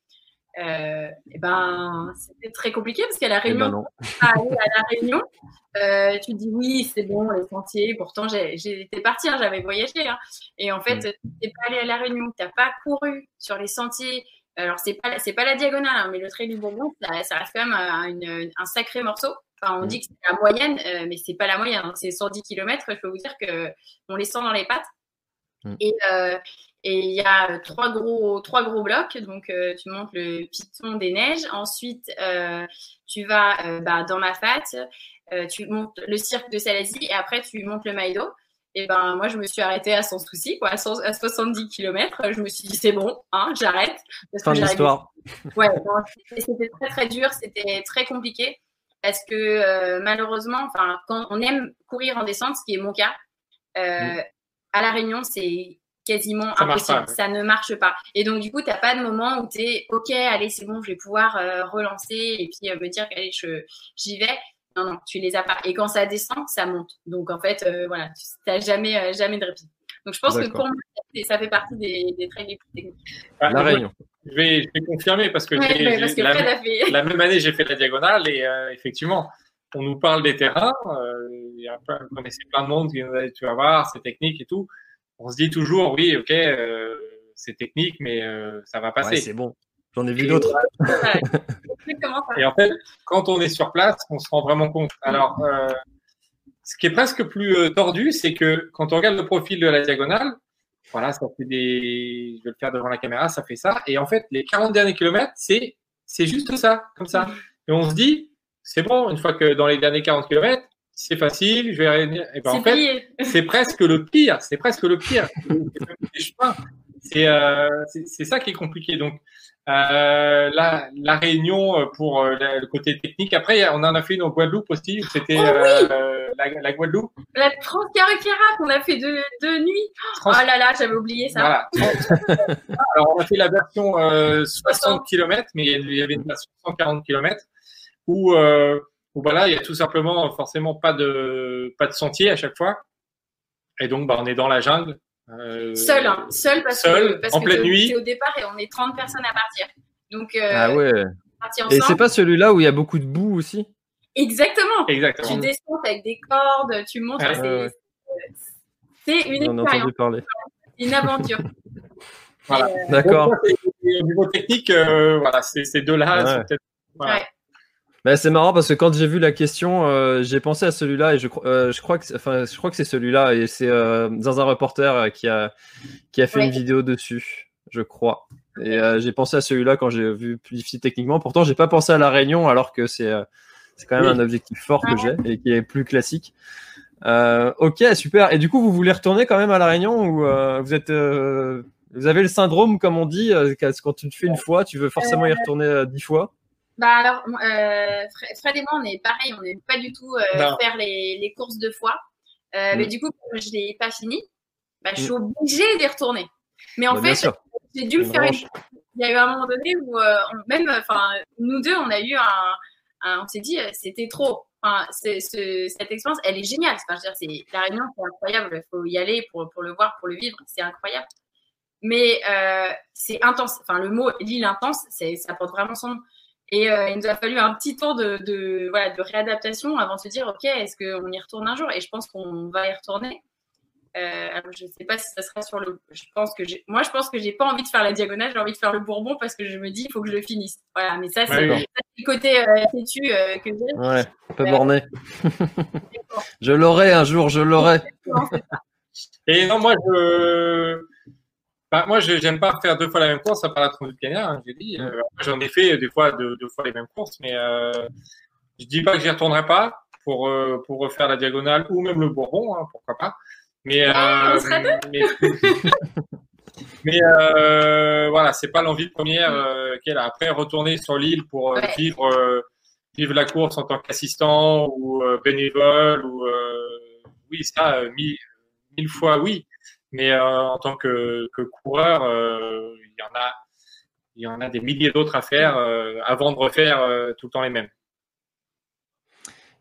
Euh, et ben, c'était très compliqué parce qu'à la Réunion, eh ben <laughs> à, la Réunion, tu dis oui, c'est bon, les sentiers. Pourtant, j'étais partie, hein, j'avais voyagé. Hein, et en fait, tu n'es pas allé à la Réunion, tu n'as pas couru sur les sentiers. Alors, c'est pas, c'est pas la diagonale, mais le trait du Bourbon, ça, ça reste quand même un sacré morceau. Enfin, on mmh. dit que c'est la moyenne, euh, mais c'est pas la moyenne. Hein. C'est 110 km. Je peux vous dire que on les sent dans les pattes. Mmh. Et euh, et il y a trois gros trois gros blocs. Donc euh, tu montes le piton des neiges. Ensuite euh, tu vas euh, bah, dans tu montes le cirque de Salazie et après tu montes le Maïdo. Et ben moi je me suis arrêtée à sans souci quoi, à, 100, à 70 km. Je me suis dit c'est bon, hein, j'arrête. Fin de l'histoire. Ouais, c'était très très dur, c'était très compliqué parce que euh, malheureusement, enfin, quand on aime courir en descente, ce qui est mon cas, euh, mmh. à la Réunion, c'est quasiment ça impossible. Pas, ça ne marche pas. Et donc, du coup, tu n'as pas de moment où tu es OK, allez, c'est bon, je vais pouvoir euh, relancer et puis me dire allez, j'y vais. Non, non, tu les as pas. Et quand ça descend, ça monte. Donc, en fait, voilà, tu n'as jamais, jamais de répit. Donc, je pense que pour moi, ça fait partie des, des traits les plus techniques. Ah, la Réunion. Je vais, je vais, confirmer parce que, ouais, parce que la, fait... la, même année, j'ai fait la diagonale et euh, effectivement, on nous parle des terrains. Euh, il y a plein, on connaissait plein de monde qui nous a dit, tu vas voir, c'est technique et tout. On se dit toujours, oui, ok, euh, c'est technique, mais euh, ça va passer. Ouais, c'est bon. J'en ai vu d'autres. <laughs> et en fait, quand on est sur place, on se rend vraiment compte. Alors, euh, ce qui est presque plus tordu, c'est que quand on regarde le profil de la diagonale, voilà, ça fait des. Je vais le faire devant la caméra, ça fait ça. Et en fait, les 40 derniers kilomètres, c'est c'est juste ça, comme ça. Et on se dit, c'est bon, une fois que dans les derniers 40 km, c'est facile, je vais Et ben, en fait, c'est presque le pire, c'est presque le pire. <laughs> Euh, c'est ça qui est compliqué. Donc, euh, la, la, réunion euh, pour euh, le côté technique. Après, on en a fait une au Guadeloupe aussi. C'était oh euh, la, la, Guadeloupe. La Transcarrefiera qu'on a fait de, de nuit. Oh là là, j'avais oublié ça. Voilà. <laughs> Alors, on a fait la version 60 km, mais il y avait une version 140 km où, où il y a tout simplement forcément pas de, pas de sentier à chaque fois. Et donc, bah, on est dans la jungle. Euh, seul, hein. seul parce que, parce en pleine nuit. au départ et on est 30 personnes à partir. Donc, euh, ah ouais. Et c'est pas celui-là où il y a beaucoup de boue aussi? Exactement. Exactement. Tu descends avec des cordes, tu montes. c'est une expérience. Une aventure. voilà. D'accord. Au niveau technique, euh, voilà, ces deux-là, c'est voilà. Bah, c'est marrant parce que quand j'ai vu la question, euh, j'ai pensé à celui-là et je, euh, je crois que, enfin, je crois que c'est celui-là et c'est euh, dans un reporter qui a qui a fait une vidéo dessus, je crois. Et j'ai pensé à celui-là quand j'ai vu plus difficile techniquement. Pourtant, j'ai pas pensé à la Réunion alors que c'est c'est quand même un objectif fort que j'ai et qui est plus classique. ok, super. Et du coup, vous voulez retourner quand même à la Réunion ou vous êtes vous avez le syndrome, comme on dit, quand tu le fais une fois, tu veux forcément y retourner dix fois? Bah alors, euh, Fred et moi, on est pareil, on n'est pas du tout euh, faire les, les, courses deux fois. Euh, Mais mm. du coup, comme je l'ai pas fini, bah, je suis mm. obligée d'y retourner. Mais en bah, fait, j'ai dû le faire. Une... Il y a eu un moment donné où euh, même, enfin, nous deux, on a eu un, un on s'est dit, c'était trop. Enfin, cette expérience, elle est géniale. Enfin, je veux dire, c'est la réunion, c'est incroyable. Il faut y aller pour, pour le voir, pour le vivre. C'est incroyable. Mais euh, c'est intense. Enfin, le mot l'île intense, ça porte vraiment son nom. Et euh, il nous a fallu un petit temps de, de, voilà, de réadaptation avant de se dire, OK, est-ce qu'on y retourne un jour? Et je pense qu'on va y retourner. Euh, alors je ne sais pas si ça sera sur le. Je pense que moi, je pense que j'ai pas envie de faire la diagonale, j'ai envie de faire le Bourbon parce que je me dis, il faut que je le finisse. Voilà, mais ça, c'est le côté euh, têtu euh, que j'ai. Ouais, un peu borné. <laughs> je l'aurai un jour, je l'aurai. Et non, moi, je bah, moi, je n'aime pas faire deux fois la même course à part la Transvulcania, hein, j'ai dit. Euh, J'en ai fait des fois deux, deux, fois les mêmes courses, mais euh, je dis pas que j'y retournerai pas pour, euh, pour refaire la diagonale ou même le Bourbon, hein, pourquoi pas. Mais, euh, mais, <laughs> mais euh, voilà, c'est pas l'envie première qu'elle a. Après, retourner sur l'île pour vivre, vivre la course en tant qu'assistant ou bénévole, ou oui, ça, mille, mille fois oui. Mais euh, en tant que, que coureur, euh, il y en a, il y en a des milliers d'autres à faire euh, avant de refaire tout le temps les mêmes.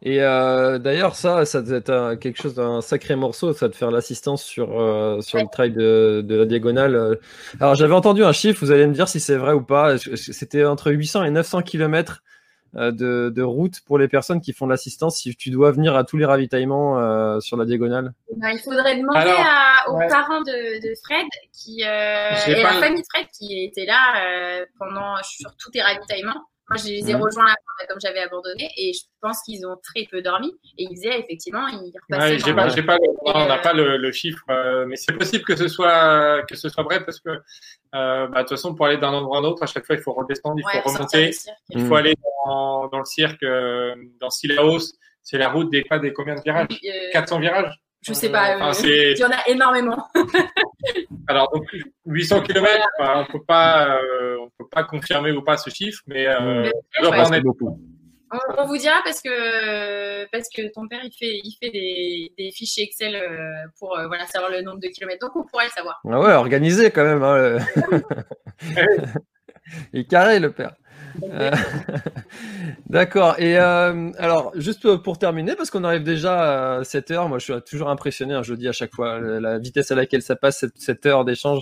Et euh, d'ailleurs, ça, ça doit être quelque chose d'un sacré morceau, ça de faire l'assistance sur, euh, sur le trail de, de, la diagonale. Alors, j'avais entendu un chiffre, vous allez me dire si c'est vrai ou pas. C'était entre 800 et 900 km euh, de, de, route pour les personnes qui font l'assistance si tu dois venir à tous les ravitaillements euh, sur la diagonale ben, Il faudrait demander à, aux parents de, de, Fred qui, euh, et à la famille de Fred qui était là euh, pendant sur tous les ravitaillements. Moi, je les ai mmh. rejoints comme j'avais abandonné et je pense qu'ils ont très peu dormi. Et ils disaient effectivement, ils repassaient. Ouais, pas, pas, on n'a pas le, le chiffre, euh, mais c'est possible que ce soit que ce soit vrai parce que euh, bah, de toute façon, pour aller d'un endroit à un autre, à chaque fois, il faut redescendre, il faut remonter, il faut aller dans, dans le cirque, euh, dans Silaos. C'est la route des quoi, des combien de virages? 400 virages? je sais pas, enfin, il y en a énormément. <laughs> Alors, donc, 800 km, on peut pas, euh, on peut pas confirmer ou pas ce chiffre, mais, euh, on, on, vous dira parce que, parce que ton père, il fait, il fait des, des fichiers Excel euh, pour euh, voilà, savoir le nombre de kilomètres. Donc, on pourrait le savoir. Ah ouais, organisé quand même. Hein, <laughs> <laughs> il est carré, le père. <laughs> D'accord. Et euh, alors, juste pour terminer, parce qu'on arrive déjà à 7 heures, moi je suis toujours impressionné un jeudi à chaque fois, la vitesse à laquelle ça passe, cette, cette heure d'échange.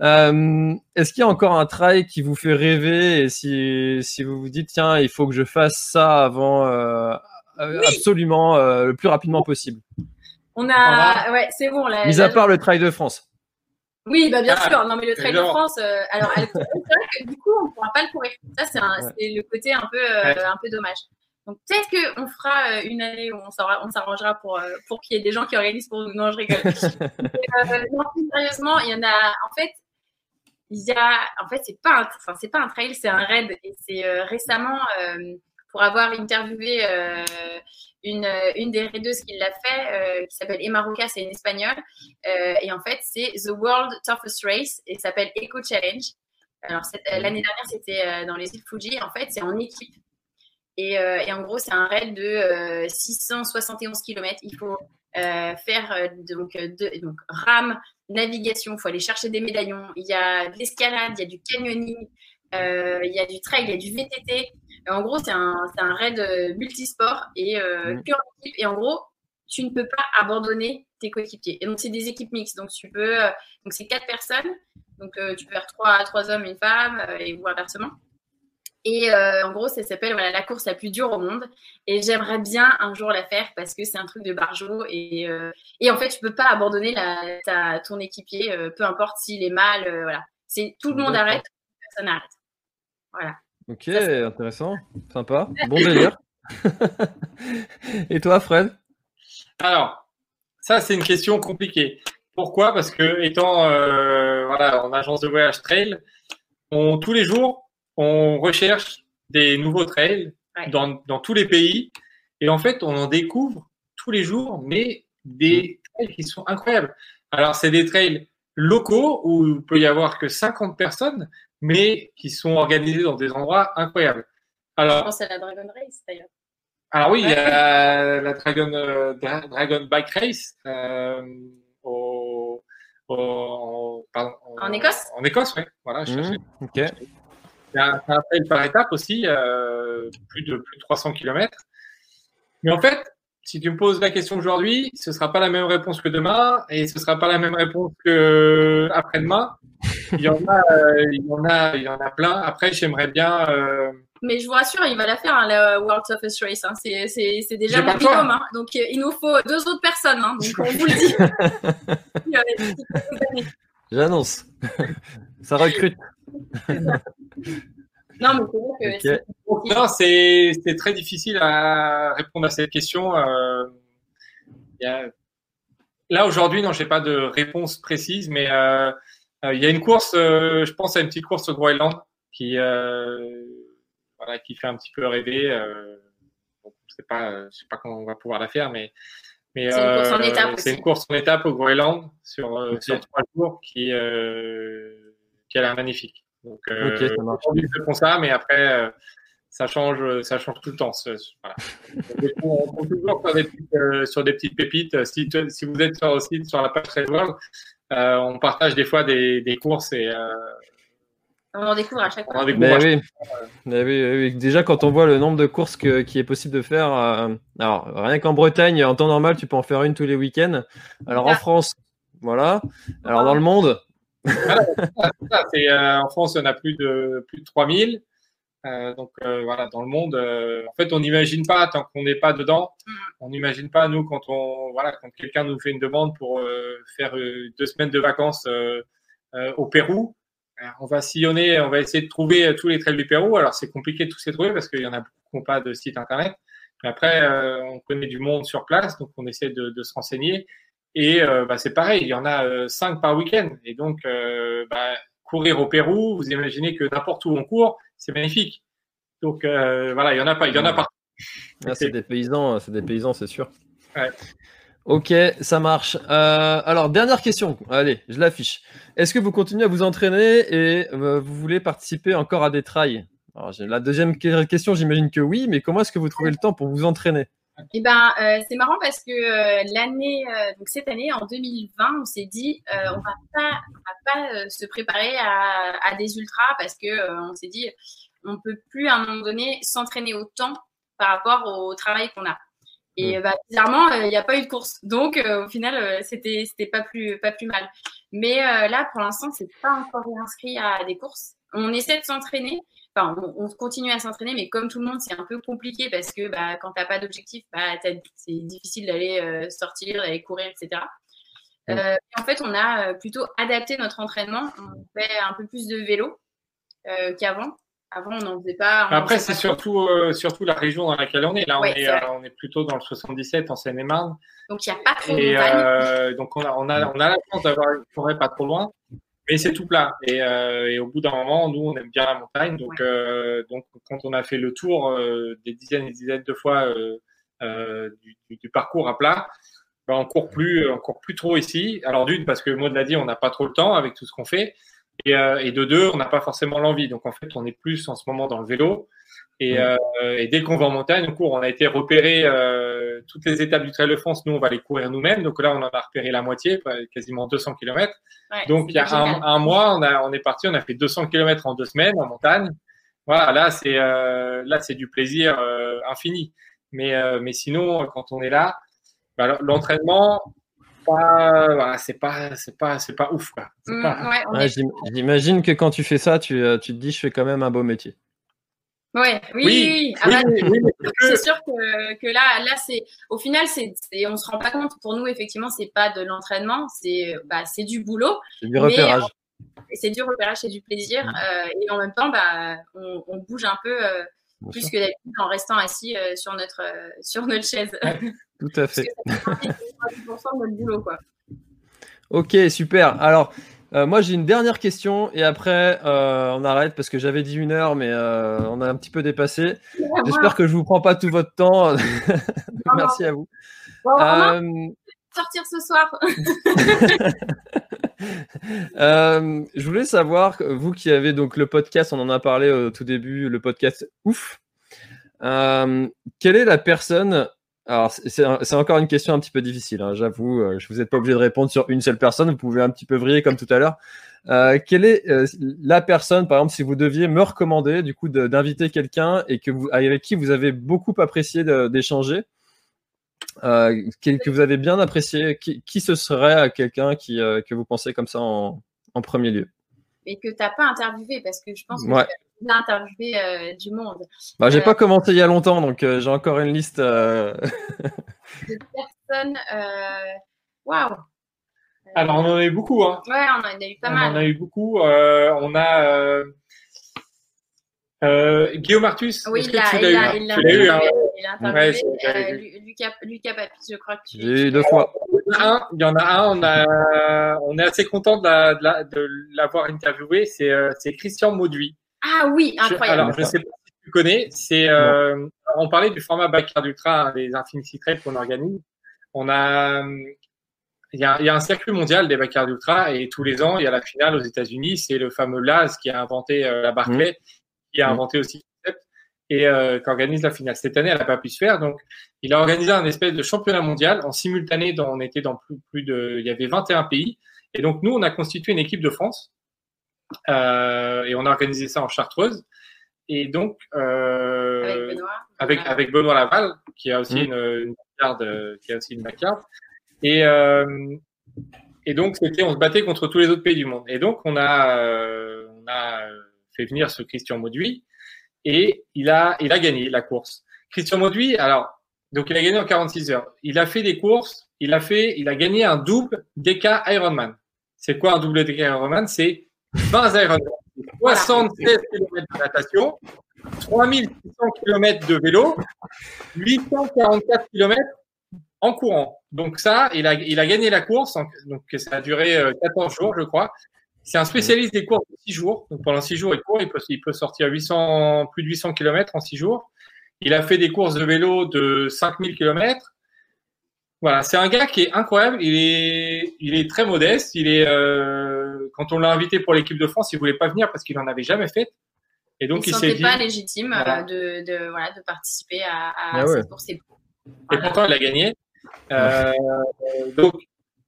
Euh, Est-ce qu'il y a encore un trail qui vous fait rêver et si, si vous vous dites, tiens, il faut que je fasse ça avant, euh, absolument, le plus rapidement possible? On a, ouais, c'est bon. Mis à part le Trail de France. Oui, bah bien ah, sûr. Non, mais le Trail de France, euh, alors, elle, <laughs> que, du coup, on ne pourra pas le courir. Ça, c'est le côté un peu, euh, un peu dommage. Donc, peut-être qu'on fera euh, une année où on s'arrangera pour, pour qu'il y ait des gens qui organisent pour nous. Non, je rigole. <laughs> mais, non, plus sérieusement, il y en a, en fait, il y a, en fait, c'est pas, un, pas un trail, c'est un raid. Et c'est récemment, pour avoir interviewé une, une des raideuses qui l'a fait, qui s'appelle Emma Roca, c'est une espagnole. et en fait, c'est The World Toughest Race et s'appelle Eco Challenge. Alors, l'année dernière, c'était dans les îles Fuji. En fait, c'est en équipe. Et, et, en gros, c'est un raid de 671 km. Il faut euh, faire euh, donc, euh, de, donc rame, navigation, il faut aller chercher des médaillons, il y a de l'escalade, il y a du canyoning, il y a du trail, il y a du VTT. En gros, c'est un, un, raid multisport et, mmh. et en gros, tu ne peux pas abandonner tes coéquipiers. Et donc, c'est des équipes mixtes. Donc, tu peux, donc c'est quatre personnes. Donc, tu peux faire trois, trois hommes, une femme, et ou inversement. Et euh, en gros, ça s'appelle voilà, la course la plus dure au monde. Et j'aimerais bien un jour la faire parce que c'est un truc de barjo. Et, euh, et, en fait, tu peux pas abandonner la, ta, ton équipier, euh, peu importe s'il est mal. voilà. C'est tout le monde arrête, personne arrête. Voilà. Ok, intéressant, sympa, bon délire. <laughs> et toi, Fred? Alors, ça, c'est une question compliquée. Pourquoi? Parce que étant voilà, en agence de voyage trail, on, tous les jours, on recherche des nouveaux trails dans, dans, tous les pays. Et en fait, on en découvre tous les jours, mais des mm. trails qui sont incroyables. Alors, c'est des trails locaux où il peut y avoir que 50 personnes, mais qui sont organisés dans des endroits incroyables. Alors, Je pense à la Dragon Race d'ailleurs. Alors oui, il y a la Dragon, euh, Dragon Bike Race euh, au, au, pardon, en Écosse. En Écosse, oui. Voilà, je mmh, ok. C'est un, trail par étape aussi, euh, plus, de, plus de 300 km. Mais en fait, si tu me poses la question aujourd'hui, ce ne sera pas la même réponse que demain et ce ne sera pas la même réponse que après-demain. Il y en a, euh, il y en a, il y en a plein. Après, j'aimerais bien. Euh... Mais je vous rassure, il va la faire, hein, la World Toughest Race. Hein. C'est déjà le minimum. Hein. Donc, euh, il nous faut deux autres personnes. Hein. Donc, on vous le dit. <laughs> J'annonce. Ça recrute. Non, mais c'est c'est très difficile à répondre à cette question. Euh, là, aujourd'hui, non, j'ai pas de réponse précise, mais euh, euh, il y a une course, je pense à une petite course au Groenland qui, voilà, qui fait un petit peu rêver. Bon, je sais pas, je sais pas comment on va pouvoir la faire, mais mais c'est une course en étape. C'est une course en étape au Groenland sur, sur trois jours qui, qui a l'air magnifique. Donc, euh, ça font ça, mais après, euh, ça change, ça change tout le temps. Voilà. <laughs> on, on toujours sur des, petites, euh, sur des petites pépites. Si, si, vous êtes sur le site, sur la page World, euh, on partage des fois des, des courses et euh, on en découvre à chaque fois. Mais oui. Mais oui, Déjà, quand on voit le nombre de courses que, qui est possible de faire, euh, alors rien qu'en Bretagne, en temps normal, tu peux en faire une tous les week-ends. Alors en France, voilà. Alors dans le monde, euh, en France, on a plus de plus de 3000. Euh, donc euh, voilà, dans le monde, en fait, on n'imagine pas tant qu'on n'est pas dedans. Mm. On n'imagine pas nous quand on voilà quand quelqu'un nous fait une demande pour faire deux semaines de vacances au Pérou. On va sillonner, on va essayer de trouver tous les trails du Pérou. Alors c'est compliqué de tous les trouver parce qu'il y en a beaucoup qui n'ont pas de site internet. Mais après, on connaît du monde sur place, donc on essaie de, de se renseigner. Et euh, bah, c'est pareil, il y en a euh, cinq par week-end. Et donc, euh, bah, courir au Pérou, vous imaginez que n'importe où on court, c'est magnifique. Donc voilà, il y en a pas, il y en a pas. Ah, c'est des paysans, c'est des paysans, c'est sûr. Ouais. Ok, ça marche. alors, dernière question. Allez, je l'affiche. Est-ce que vous continuez à vous entraîner et vous voulez participer encore à des trails? Alors, La deuxième question, j'imagine que oui, mais comment est-ce que vous trouvez le temps pour vous entraîner? Eh ben, euh, c'est marrant parce que euh, l'année, euh, donc cette année, en 2020, on s'est dit, on va pas, on va pas se préparer à, à, des ultras parce que on s'est dit, on peut plus à un moment donné s'entraîner autant par rapport au travail qu'on a. Et bah, bizarrement, il n'y a pas eu de course. Donc, au final, c'était, c'était pas plus, pas plus mal. Mais là, pour l'instant, c'est pas encore inscrit à des courses. On essaie de s'entraîner on, continue à s'entraîner, mais comme tout le monde, c'est un peu compliqué parce que bah, quand tu n'as pas d'objectif, bah, c'est difficile d'aller euh, sortir, d'aller courir, etc. Euh, en fait, on a euh, plutôt adapté notre entraînement. On fait un peu plus de vélo qu'avant. Avant, on n'en faisait pas. Après, c'est surtout, surtout la région dans laquelle on est. Là, on, est, on est plutôt dans le 77, en Seine-et-Marne. Donc, il n'y a pas trop de Donc, on a, on, a, on a la chance d'avoir une forêt pas trop loin. Mais c'est tout plat. Et, euh, et, au bout d'un moment, nous, on aime bien la montagne. Donc, euh, donc quand on a fait le tour euh, des dizaines et dizaines de fois du, du, parcours à plat, ben, on court plus, on court plus trop ici. Alors d'une, parce que Maud l'a dit, on n'a pas trop le temps avec tout ce qu'on fait. Et, et, de deux, on n'a pas forcément l'envie. Donc en fait, on est plus en ce moment dans le vélo. Et, euh, et dès qu'on va en montagne, on court. On a été repérer euh, toutes les étapes du Trail de France. Nous, on va les courir nous-mêmes. Donc là, on en a repéré la moitié, quasiment 200 km. Ouais, Donc il y a un, un, mois, on, a, on est parti, on a fait 200 km en deux semaines en montagne. Voilà, là c'est euh, là c'est du plaisir euh, infini. Mais euh, mais sinon, quand on est là, bah, l'entraînement, voilà, c'est pas c'est pas c'est pas ouf. Mmh, ouais, J'imagine que quand tu fais ça, tu, tu te dis je fais quand même un beau métier. Ouais, oui, oui, oui. Ah bah, c'est sûr que, que, là, là, c'est au final, c'est, on se rend pas compte. Pour nous, effectivement, c'est pas de l'entraînement, c'est, bah, c'est du boulot. C'est du repérage. C'est du repérage, c'est du plaisir. Mmh. Euh, et en même temps, bah, on, on bouge un peu euh, plus sûr. que d'habitude en restant assis euh, sur notre euh, sur notre chaise. Tout à fait. Parce que ça fait de notre boulot, quoi. Ok, super. Alors, euh, moi, j'ai une dernière question et après, euh, on arrête parce que j'avais dit une heure, mais euh, on a un petit peu dépassé. <laughs> J'espère que je vous prends pas tout votre temps. <laughs> <laughs> Merci à vous. Bon, sortir ce soir. je voulais savoir, vous qui avez donc le podcast, on en a parlé au tout début, le podcast Ouf. quelle est la personne alors, c'est encore une question un petit peu difficile, hein, j'avoue. Euh, je vous êtes pas obligé de répondre sur une seule personne. Vous pouvez un petit peu vriller comme tout à l'heure. Euh, quelle est euh, la personne, par exemple, si vous deviez me recommander, du coup, d'inviter quelqu'un et que vous, avec qui vous avez beaucoup apprécié d'échanger, euh, que vous avez bien apprécié, qui, qui ce serait quelqu'un qui que vous pensez comme ça en, en premier lieu? Et que tu n'as pas interviewé, parce que je pense que ouais bien interviewé euh, du monde. Bah, j'ai euh, pas commencé il y a longtemps, donc euh, j'ai encore une liste. <laughs> de personnes. Waouh! Alors, on en a eu beaucoup. Hein. Ouais, on en a eu pas on mal. On en a eu beaucoup. on a. Guillaume Artus, oui, tu l'as eu, il l'a eu, hein. il ouais, Lucas, Lucas Papis, je crois que tu J'ai eu deux fois. Il y en a un, il y en a un on, a, on est assez content de l'avoir interviewé, c'est Christian Mauduit. Ah oui, incroyable. alors, je ne sais pas si tu connais. C'est, euh, on parlait du format Backyard Ultra, des Infinity Trails qu'on organise. On a, il y, a, il y a un circuit mondial des Backyard Ultra et tous les ans, il y a la finale aux États-Unis. C'est le fameux Laz qui a inventé euh, la Barclay, mmh. qui a inventé aussi le concept et euh, qui organise la finale. Cette année, elle n'a pas pu se faire, donc il a organisé un espèce de championnat mondial en simultané. Dans, on était dans plus, plus de, il y avait 21 pays, et donc nous, on a constitué une équipe de France et on a organisé ça en Chartreuse. Et donc, euh, avec, Benoît. Avec, avec, Benoît Laval, qui a aussi mmh. une, une backyard, euh, qui a aussi une backyard. Et, euh, et donc, c'était, on se battait contre tous les autres pays du monde. Et donc, on a, euh, on a fait venir ce Christian Mauduit et il a, il a gagné la course. Christian Mauduit, alors, donc il a gagné en 46 heures. Il a fait des courses, il a fait, il a gagné un double DK Ironman. C'est quoi un double DK Ironman? C'est 20 aéronautes, 76 km de natation, 3600 km de vélo, 844 km en courant. Donc ça, il a, il a gagné la course, donc ça a duré 14 jours, je crois. C'est un spécialiste des courses de 6 jours. Donc pendant 6 jours, il court, il peut, il peut sortir 800, plus de 800 km en 6 jours. Il a fait des courses de vélo de 5000 km. Voilà, c'est un gars qui est incroyable. Il est, il est très modeste. Il est, euh, quand on l'a invité pour l'équipe de France, il voulait pas venir parce qu'il en avait jamais fait. Et donc il, il s'est dit, pas légitime voilà. de, de, voilà, de participer à, à ah ouais. cette course. Et, voilà. et pourtant, il a gagné. Euh, donc,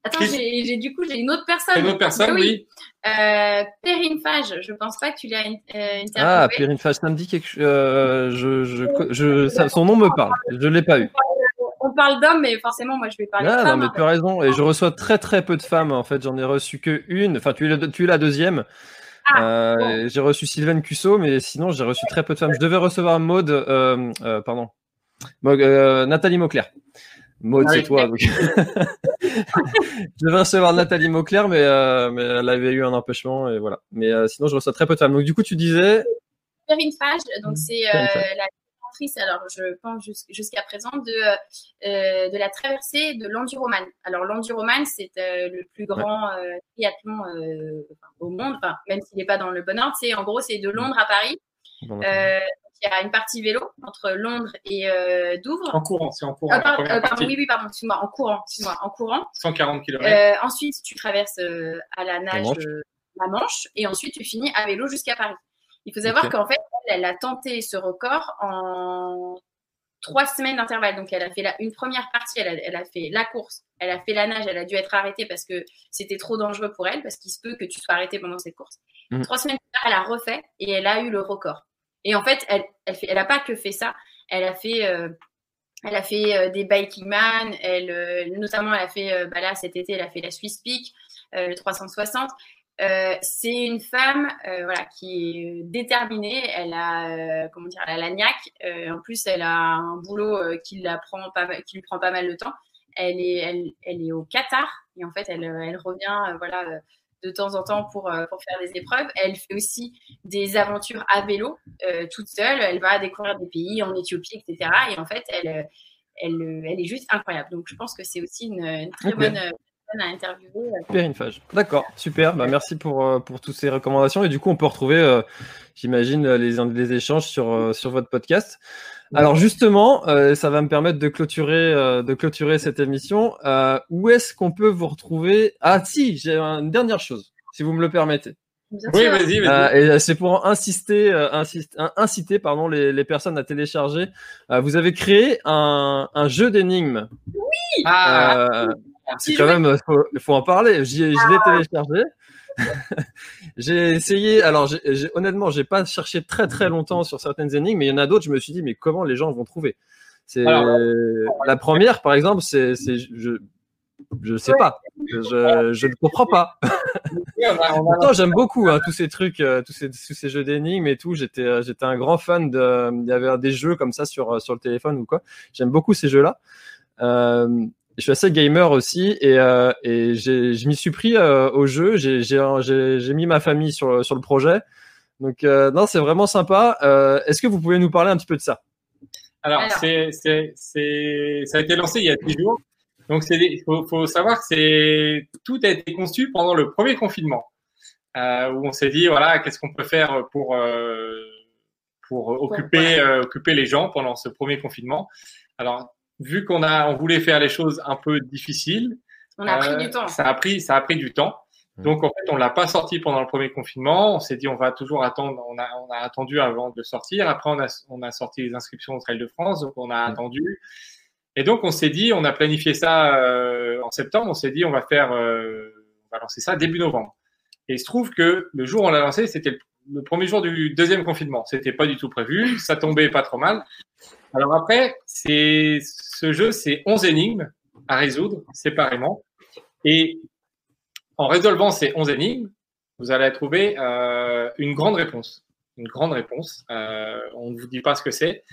Attends, j'ai du coup j'ai une autre personne. Une autre personne, oui. oui. Euh, Perrine Fage, je pense pas que tu l'as euh, interviewé. Ah, Perrine Fage, ça me dit quelque chose. Euh, je, je, je, ça, son nom me parle. Je l'ai pas eu on parle d'hommes, mais forcément, moi, je vais parler ah, de femmes. Non, mais tu as raison. Et je reçois très, très peu de femmes. En fait, j'en ai reçu que une. Enfin, tu es, la, tu es la deuxième. Ah, euh, bon. J'ai reçu Sylvaine Cusso, mais sinon, j'ai reçu très peu de femmes. Je devais recevoir Maude, euh, euh, pardon, euh, Nathalie Mauclair. Maude, ah, c'est oui. toi. Donc... <laughs> je devais recevoir Nathalie Mauclair, mais, euh, mais elle avait eu un empêchement et voilà. Mais euh, sinon, je reçois très peu de femmes. Donc, du coup, tu disais. Perrine Fage, donc c'est la alors je pense jusqu'à présent, de, de la traversée de l'Enduroman. Alors l'Enduroman, c'est le plus grand triathlon au monde, enfin, même s'il n'est pas dans le bon ordre. C'est en gros, c'est de Londres à Paris. il y a une partie vélo entre Londres et Douvres. En courant, c'est en courant. Ah, pardon, oui, oui, pardon, excuse-moi, en courant, excuse-moi, en courant. 140 km. ensuite, tu traverses à la nage la Manche et ensuite tu finis à vélo jusqu'à Paris. Il faut savoir qu'en fait, elle, a tenté ce record en trois semaines d'intervalle. Donc, elle a fait la, une première partie, elle a, fait la course, elle a fait la nage, elle a dû être arrêtée parce que c'était trop dangereux pour elle, parce qu'il se peut que tu sois arrêtée pendant cette course. Mmh. Trois semaines plus tard, elle a refait et elle a eu le record. Et en fait, elle, elle, fait, elle a pas que fait ça, elle a fait, euh, elle a fait euh, des biking man, elle, euh, notamment, elle a fait, bah là, cet été, elle a fait la Swiss Peak, le 360. Euh, c'est une femme euh, voilà, qui est déterminée. Elle a, euh, comment dire, elle a la niaque. en plus, elle a un boulot qui, la prend pas, qui lui prend pas mal de temps. Elle est, elle, elle est au Qatar et en fait, elle, elle revient voilà, de temps en temps pour, pour faire des épreuves. Elle fait aussi des aventures à vélo toute seule. Elle va découvrir des pays en Éthiopie, etc. Et en fait, elle, elle, elle est juste incroyable. Donc, je pense que c'est aussi une, très bonne à interviewer. Phage. D'accord, super. Bah, merci pour, euh, pour toutes ces recommandations. Et du coup, on peut retrouver, euh, j'imagine, les, les échanges sur, euh, sur votre podcast. Alors justement, ça va me permettre de clôturer, de clôturer cette émission. où est-ce qu'on peut vous retrouver? Ah si, j'ai une dernière chose, si vous me le permettez. oui, vas-y. Vas et c'est pour insister, inciter pardon, les, les, personnes à télécharger. vous avez créé un, un jeu d'énigmes. Oui. Ah. C'est quand même, il faut, en parler. je l'ai téléchargé. j'ai essayé. Alors, j'ai, honnêtement, j'ai pas cherché très très longtemps sur certaines énigmes, mais il y en a d'autres. Je me suis dit, mais comment les gens vont trouver? C'est la première, par exemple. C'est, je, je sais pas. Je, je ne comprends pas. Pourtant, j'aime beaucoup hein, tous ces trucs, euh, tous, ces, tous ces jeux d'énigmes et tout. J'étais, euh, j'étais un grand fan de. Il y avait des jeux comme ça sur sur le téléphone ou quoi. J'aime beaucoup ces jeux-là. Euh, je suis assez gamer aussi et, euh, et je m'y suis pris euh, au jeu. J'ai mis ma famille sur, sur le projet. Donc, euh, non, c'est vraiment sympa. Euh, est-ce que vous pouvez nous parler un petit peu de ça? Alors, ça a été lancé il y a 10 jours. Donc, il faut, faut, savoir que tout a été conçu pendant le premier confinement, euh, où on s'est dit, voilà, qu'est-ce qu'on peut faire pour, pour occuper, occuper les gens pendant ce premier confinement? Alors, vu qu'on a, on voulait faire les choses un peu difficiles, on a pris du euh, temps. Ça a pris, ça a pris du temps. Mmh. Donc en fait, on l'a pas sorti pendant le premier confinement. On s'est dit on va toujours attendre. On a, on a attendu avant de sortir. Après, on a, on a sorti les inscriptions au Trail de France, donc on a mmh. attendu. Et donc on s'est dit, on a planifié ça euh, en septembre. On s'est dit on va faire, euh, on va lancer ça début novembre. Et il se trouve que le jour où on l'a lancé, c'était le premier jour du deuxième confinement. C'était pas du tout prévu. Ça tombait pas trop mal. Alors après, c'est ce jeu, c'est 11 énigmes à résoudre séparément. Et en résolvant ces 11 énigmes, vous allez trouver euh, une grande réponse. Une grande réponse. Euh, on ne vous dit pas ce que c'est.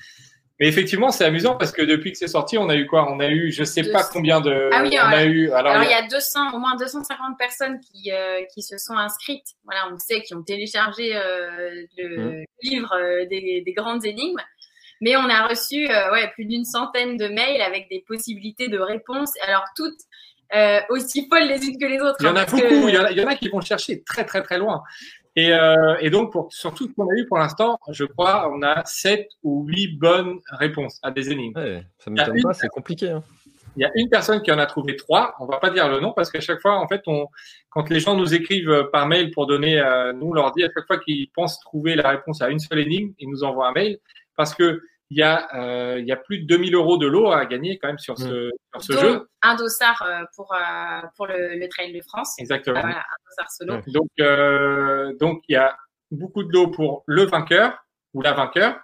Mais effectivement, c'est amusant parce que depuis que c'est sorti, on a eu quoi? On a eu, je sais pas combien de. Ah oui, on a eu. Alors, il y a 200, au moins 250 personnes qui, euh, qui se sont inscrites. Voilà, on sait qui ont téléchargé euh, le mmh. livre euh, des, des, grandes énigmes. Mais on a reçu euh, ouais, plus d'une centaine de mails avec des possibilités de réponses. Alors, toutes euh, aussi folles les unes que les autres. Il y en a hein, beaucoup. Il, y en a, qui vont chercher très, très, très loin. Et, euh, et donc, pour, sur tout ce qu'on a eu pour l'instant, je crois, on a sept ou huit bonnes réponses à des énigmes. Ouais, ça ne m'étonne pas, c'est compliqué. Hein. Il y a une personne qui en a trouvé trois. On va pas dire le nom parce qu'à chaque fois, en fait, on, quand les gens nous écrivent par mail pour donner, euh, nous leur dit à chaque fois qu'ils pensent trouver la réponse à une seule énigme, ils nous envoient un mail parce que il y a, euh, il y a plus de 2000 euros de lot à gagner quand même sur ce, sur ce jeu. Un dossard euh, pour, euh, pour le, le, Trail de France. Exactement. voilà, un dossard solo. Donc, euh, donc, il y a beaucoup de lots pour le vainqueur ou la vainqueur.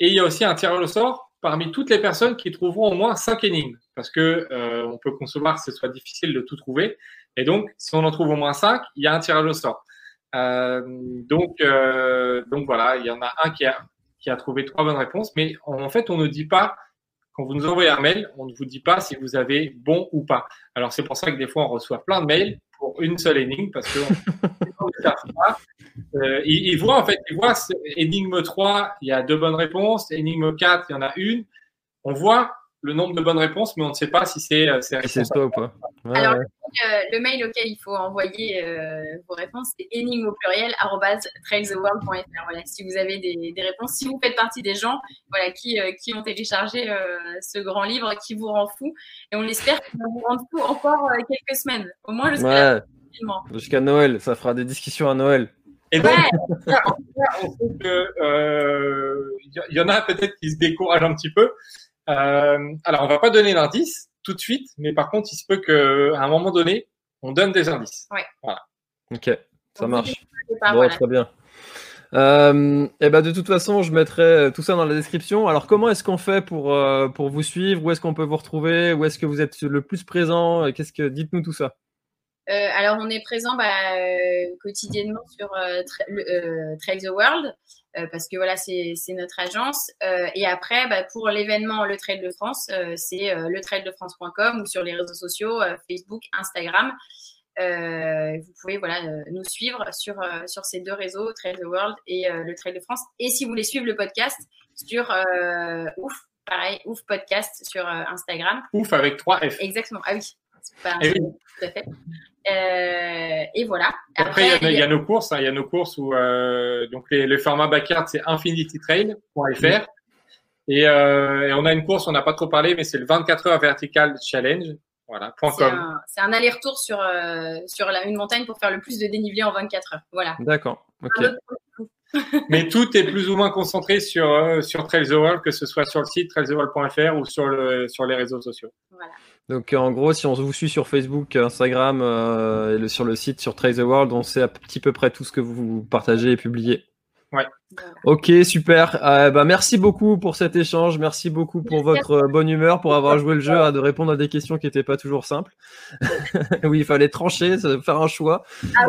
Et il y a aussi un tirage au sort parmi toutes les personnes qui trouveront au moins 5 énigmes. Parce que euh, on peut concevoir que ce soit difficile de tout trouver. Et donc, si on en trouve au moins 5, il y a un tirage au sort. Euh, donc, euh, donc voilà, il y en a un qui a qui a trouvé trois bonnes réponses. Mais en fait, on ne dit pas, quand vous nous envoyez un mail, on ne vous dit pas si vous avez bon ou pas. Alors, c'est pour ça que des fois, on reçoit plein de mails pour une seule énigme parce que <laughs> euh, il, voit en fait, il voit énigme 3, il y a deux bonnes réponses, énigme 4, il y en a une. On voit le nombre de bonnes réponses, mais on ne sait pas si c'est euh, c'est toi ou pas. Alors, euh, le mail auquel il faut envoyer euh, vos réponses, c'est énigme au pluriel trailstheworld.fr. Voilà, si vous avez des, des, réponses, si vous faites partie des gens voilà, qui, qui ont téléchargé ce grand livre qui vous rend fou, et on espère qu'il va vous rendre fou encore quelques semaines, au moins jusqu'à Jusqu'à Noël, ça fera des discussions à Noël. Et donc, <laughs> on sait qu'il y en a peut-être qui se découragent un petit peu. Euh, alors, on va pas donner l'indice tout de suite, mais par contre, il se peut qu'à un moment donné, on donne des indices. Ouais. Voilà. Ok, ça marche. bon, très bien. Euh, et ben de toute façon, je mettrai tout ça dans la description. Alors, comment est-ce qu'on fait pour, euh, pour vous suivre? Où est-ce qu'on peut vous retrouver? Où est-ce que vous êtes le plus présent? Qu'est-ce que dites-nous tout ça euh, alors, on est présent bah, euh, quotidiennement sur euh, Trail the World parce que voilà, c'est notre agence. et après, bah, pour l'événement Le Trail de France, c'est letraildefrance.com ou sur les réseaux sociaux, Facebook, Instagram. vous pouvez voilà, nous suivre sur, sur ces deux réseaux, Trail the World et le Trail de France. Et si vous voulez suivre le podcast sur Ouf, pareil, Ouf Podcast sur Instagram. Ouf avec 3 F. Exactement. Ah oui, pas et, tout à fait. Euh, et voilà. Après, il, y a, nos courses. Hein, il y a nos courses où euh, donc les, le format backyard, c'est infinitytrail.fr. Et, euh, et on a une course, on n'a pas trop parlé, mais c'est le 24 heures vertical challenge. Voilà, C'est un, aller-retour sur, euh, sur la, une montagne pour faire le plus de dénivelé en 24 heures. Voilà. D'accord. Mais tout est plus ou moins concentré sur, euh, sur Trail the World, que ce soit sur le site trailtheworld.fr ou sur, le, sur les réseaux sociaux. Voilà. Donc en gros, si on vous suit sur Facebook, Instagram euh, et le, sur le site sur Trace the World, on sait à petit peu près tout ce que vous partagez et publiez. Ouais. Ok, super. Euh, bah, merci beaucoup pour cet échange. Merci beaucoup pour votre euh, bonne humeur, pour avoir joué le jeu, à de répondre à des questions qui n'étaient pas toujours simples. <laughs> oui, il fallait trancher, faire un choix. Ah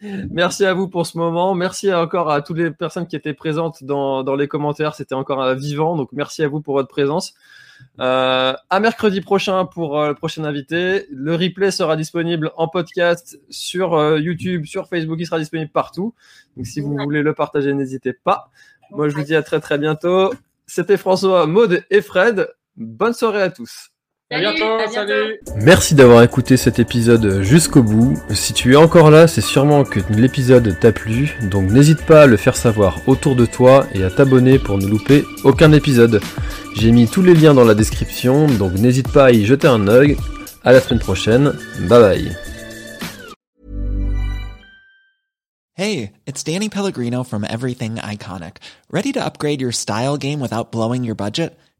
<laughs> merci à vous pour ce moment. Merci encore à toutes les personnes qui étaient présentes dans, dans les commentaires. C'était encore vivant. Donc merci à vous pour votre présence. Euh, à mercredi prochain pour euh, le prochain invité. Le replay sera disponible en podcast sur euh, YouTube, sur Facebook, il sera disponible partout. Donc si vous voulez le partager, n'hésitez pas. Moi, je vous dis à très très bientôt. C'était François, Maude et Fred. Bonne soirée à tous. À bientôt, salut. Merci d'avoir écouté cet épisode jusqu'au bout. Si tu es encore là, c'est sûrement que l'épisode t'a plu, donc n'hésite pas à le faire savoir autour de toi et à t'abonner pour ne louper aucun épisode. J'ai mis tous les liens dans la description, donc n'hésite pas à y jeter un œil. À la semaine prochaine. Bye bye. Hey, it's Danny Pellegrino from Everything Iconic. Ready to upgrade your style game without blowing your budget?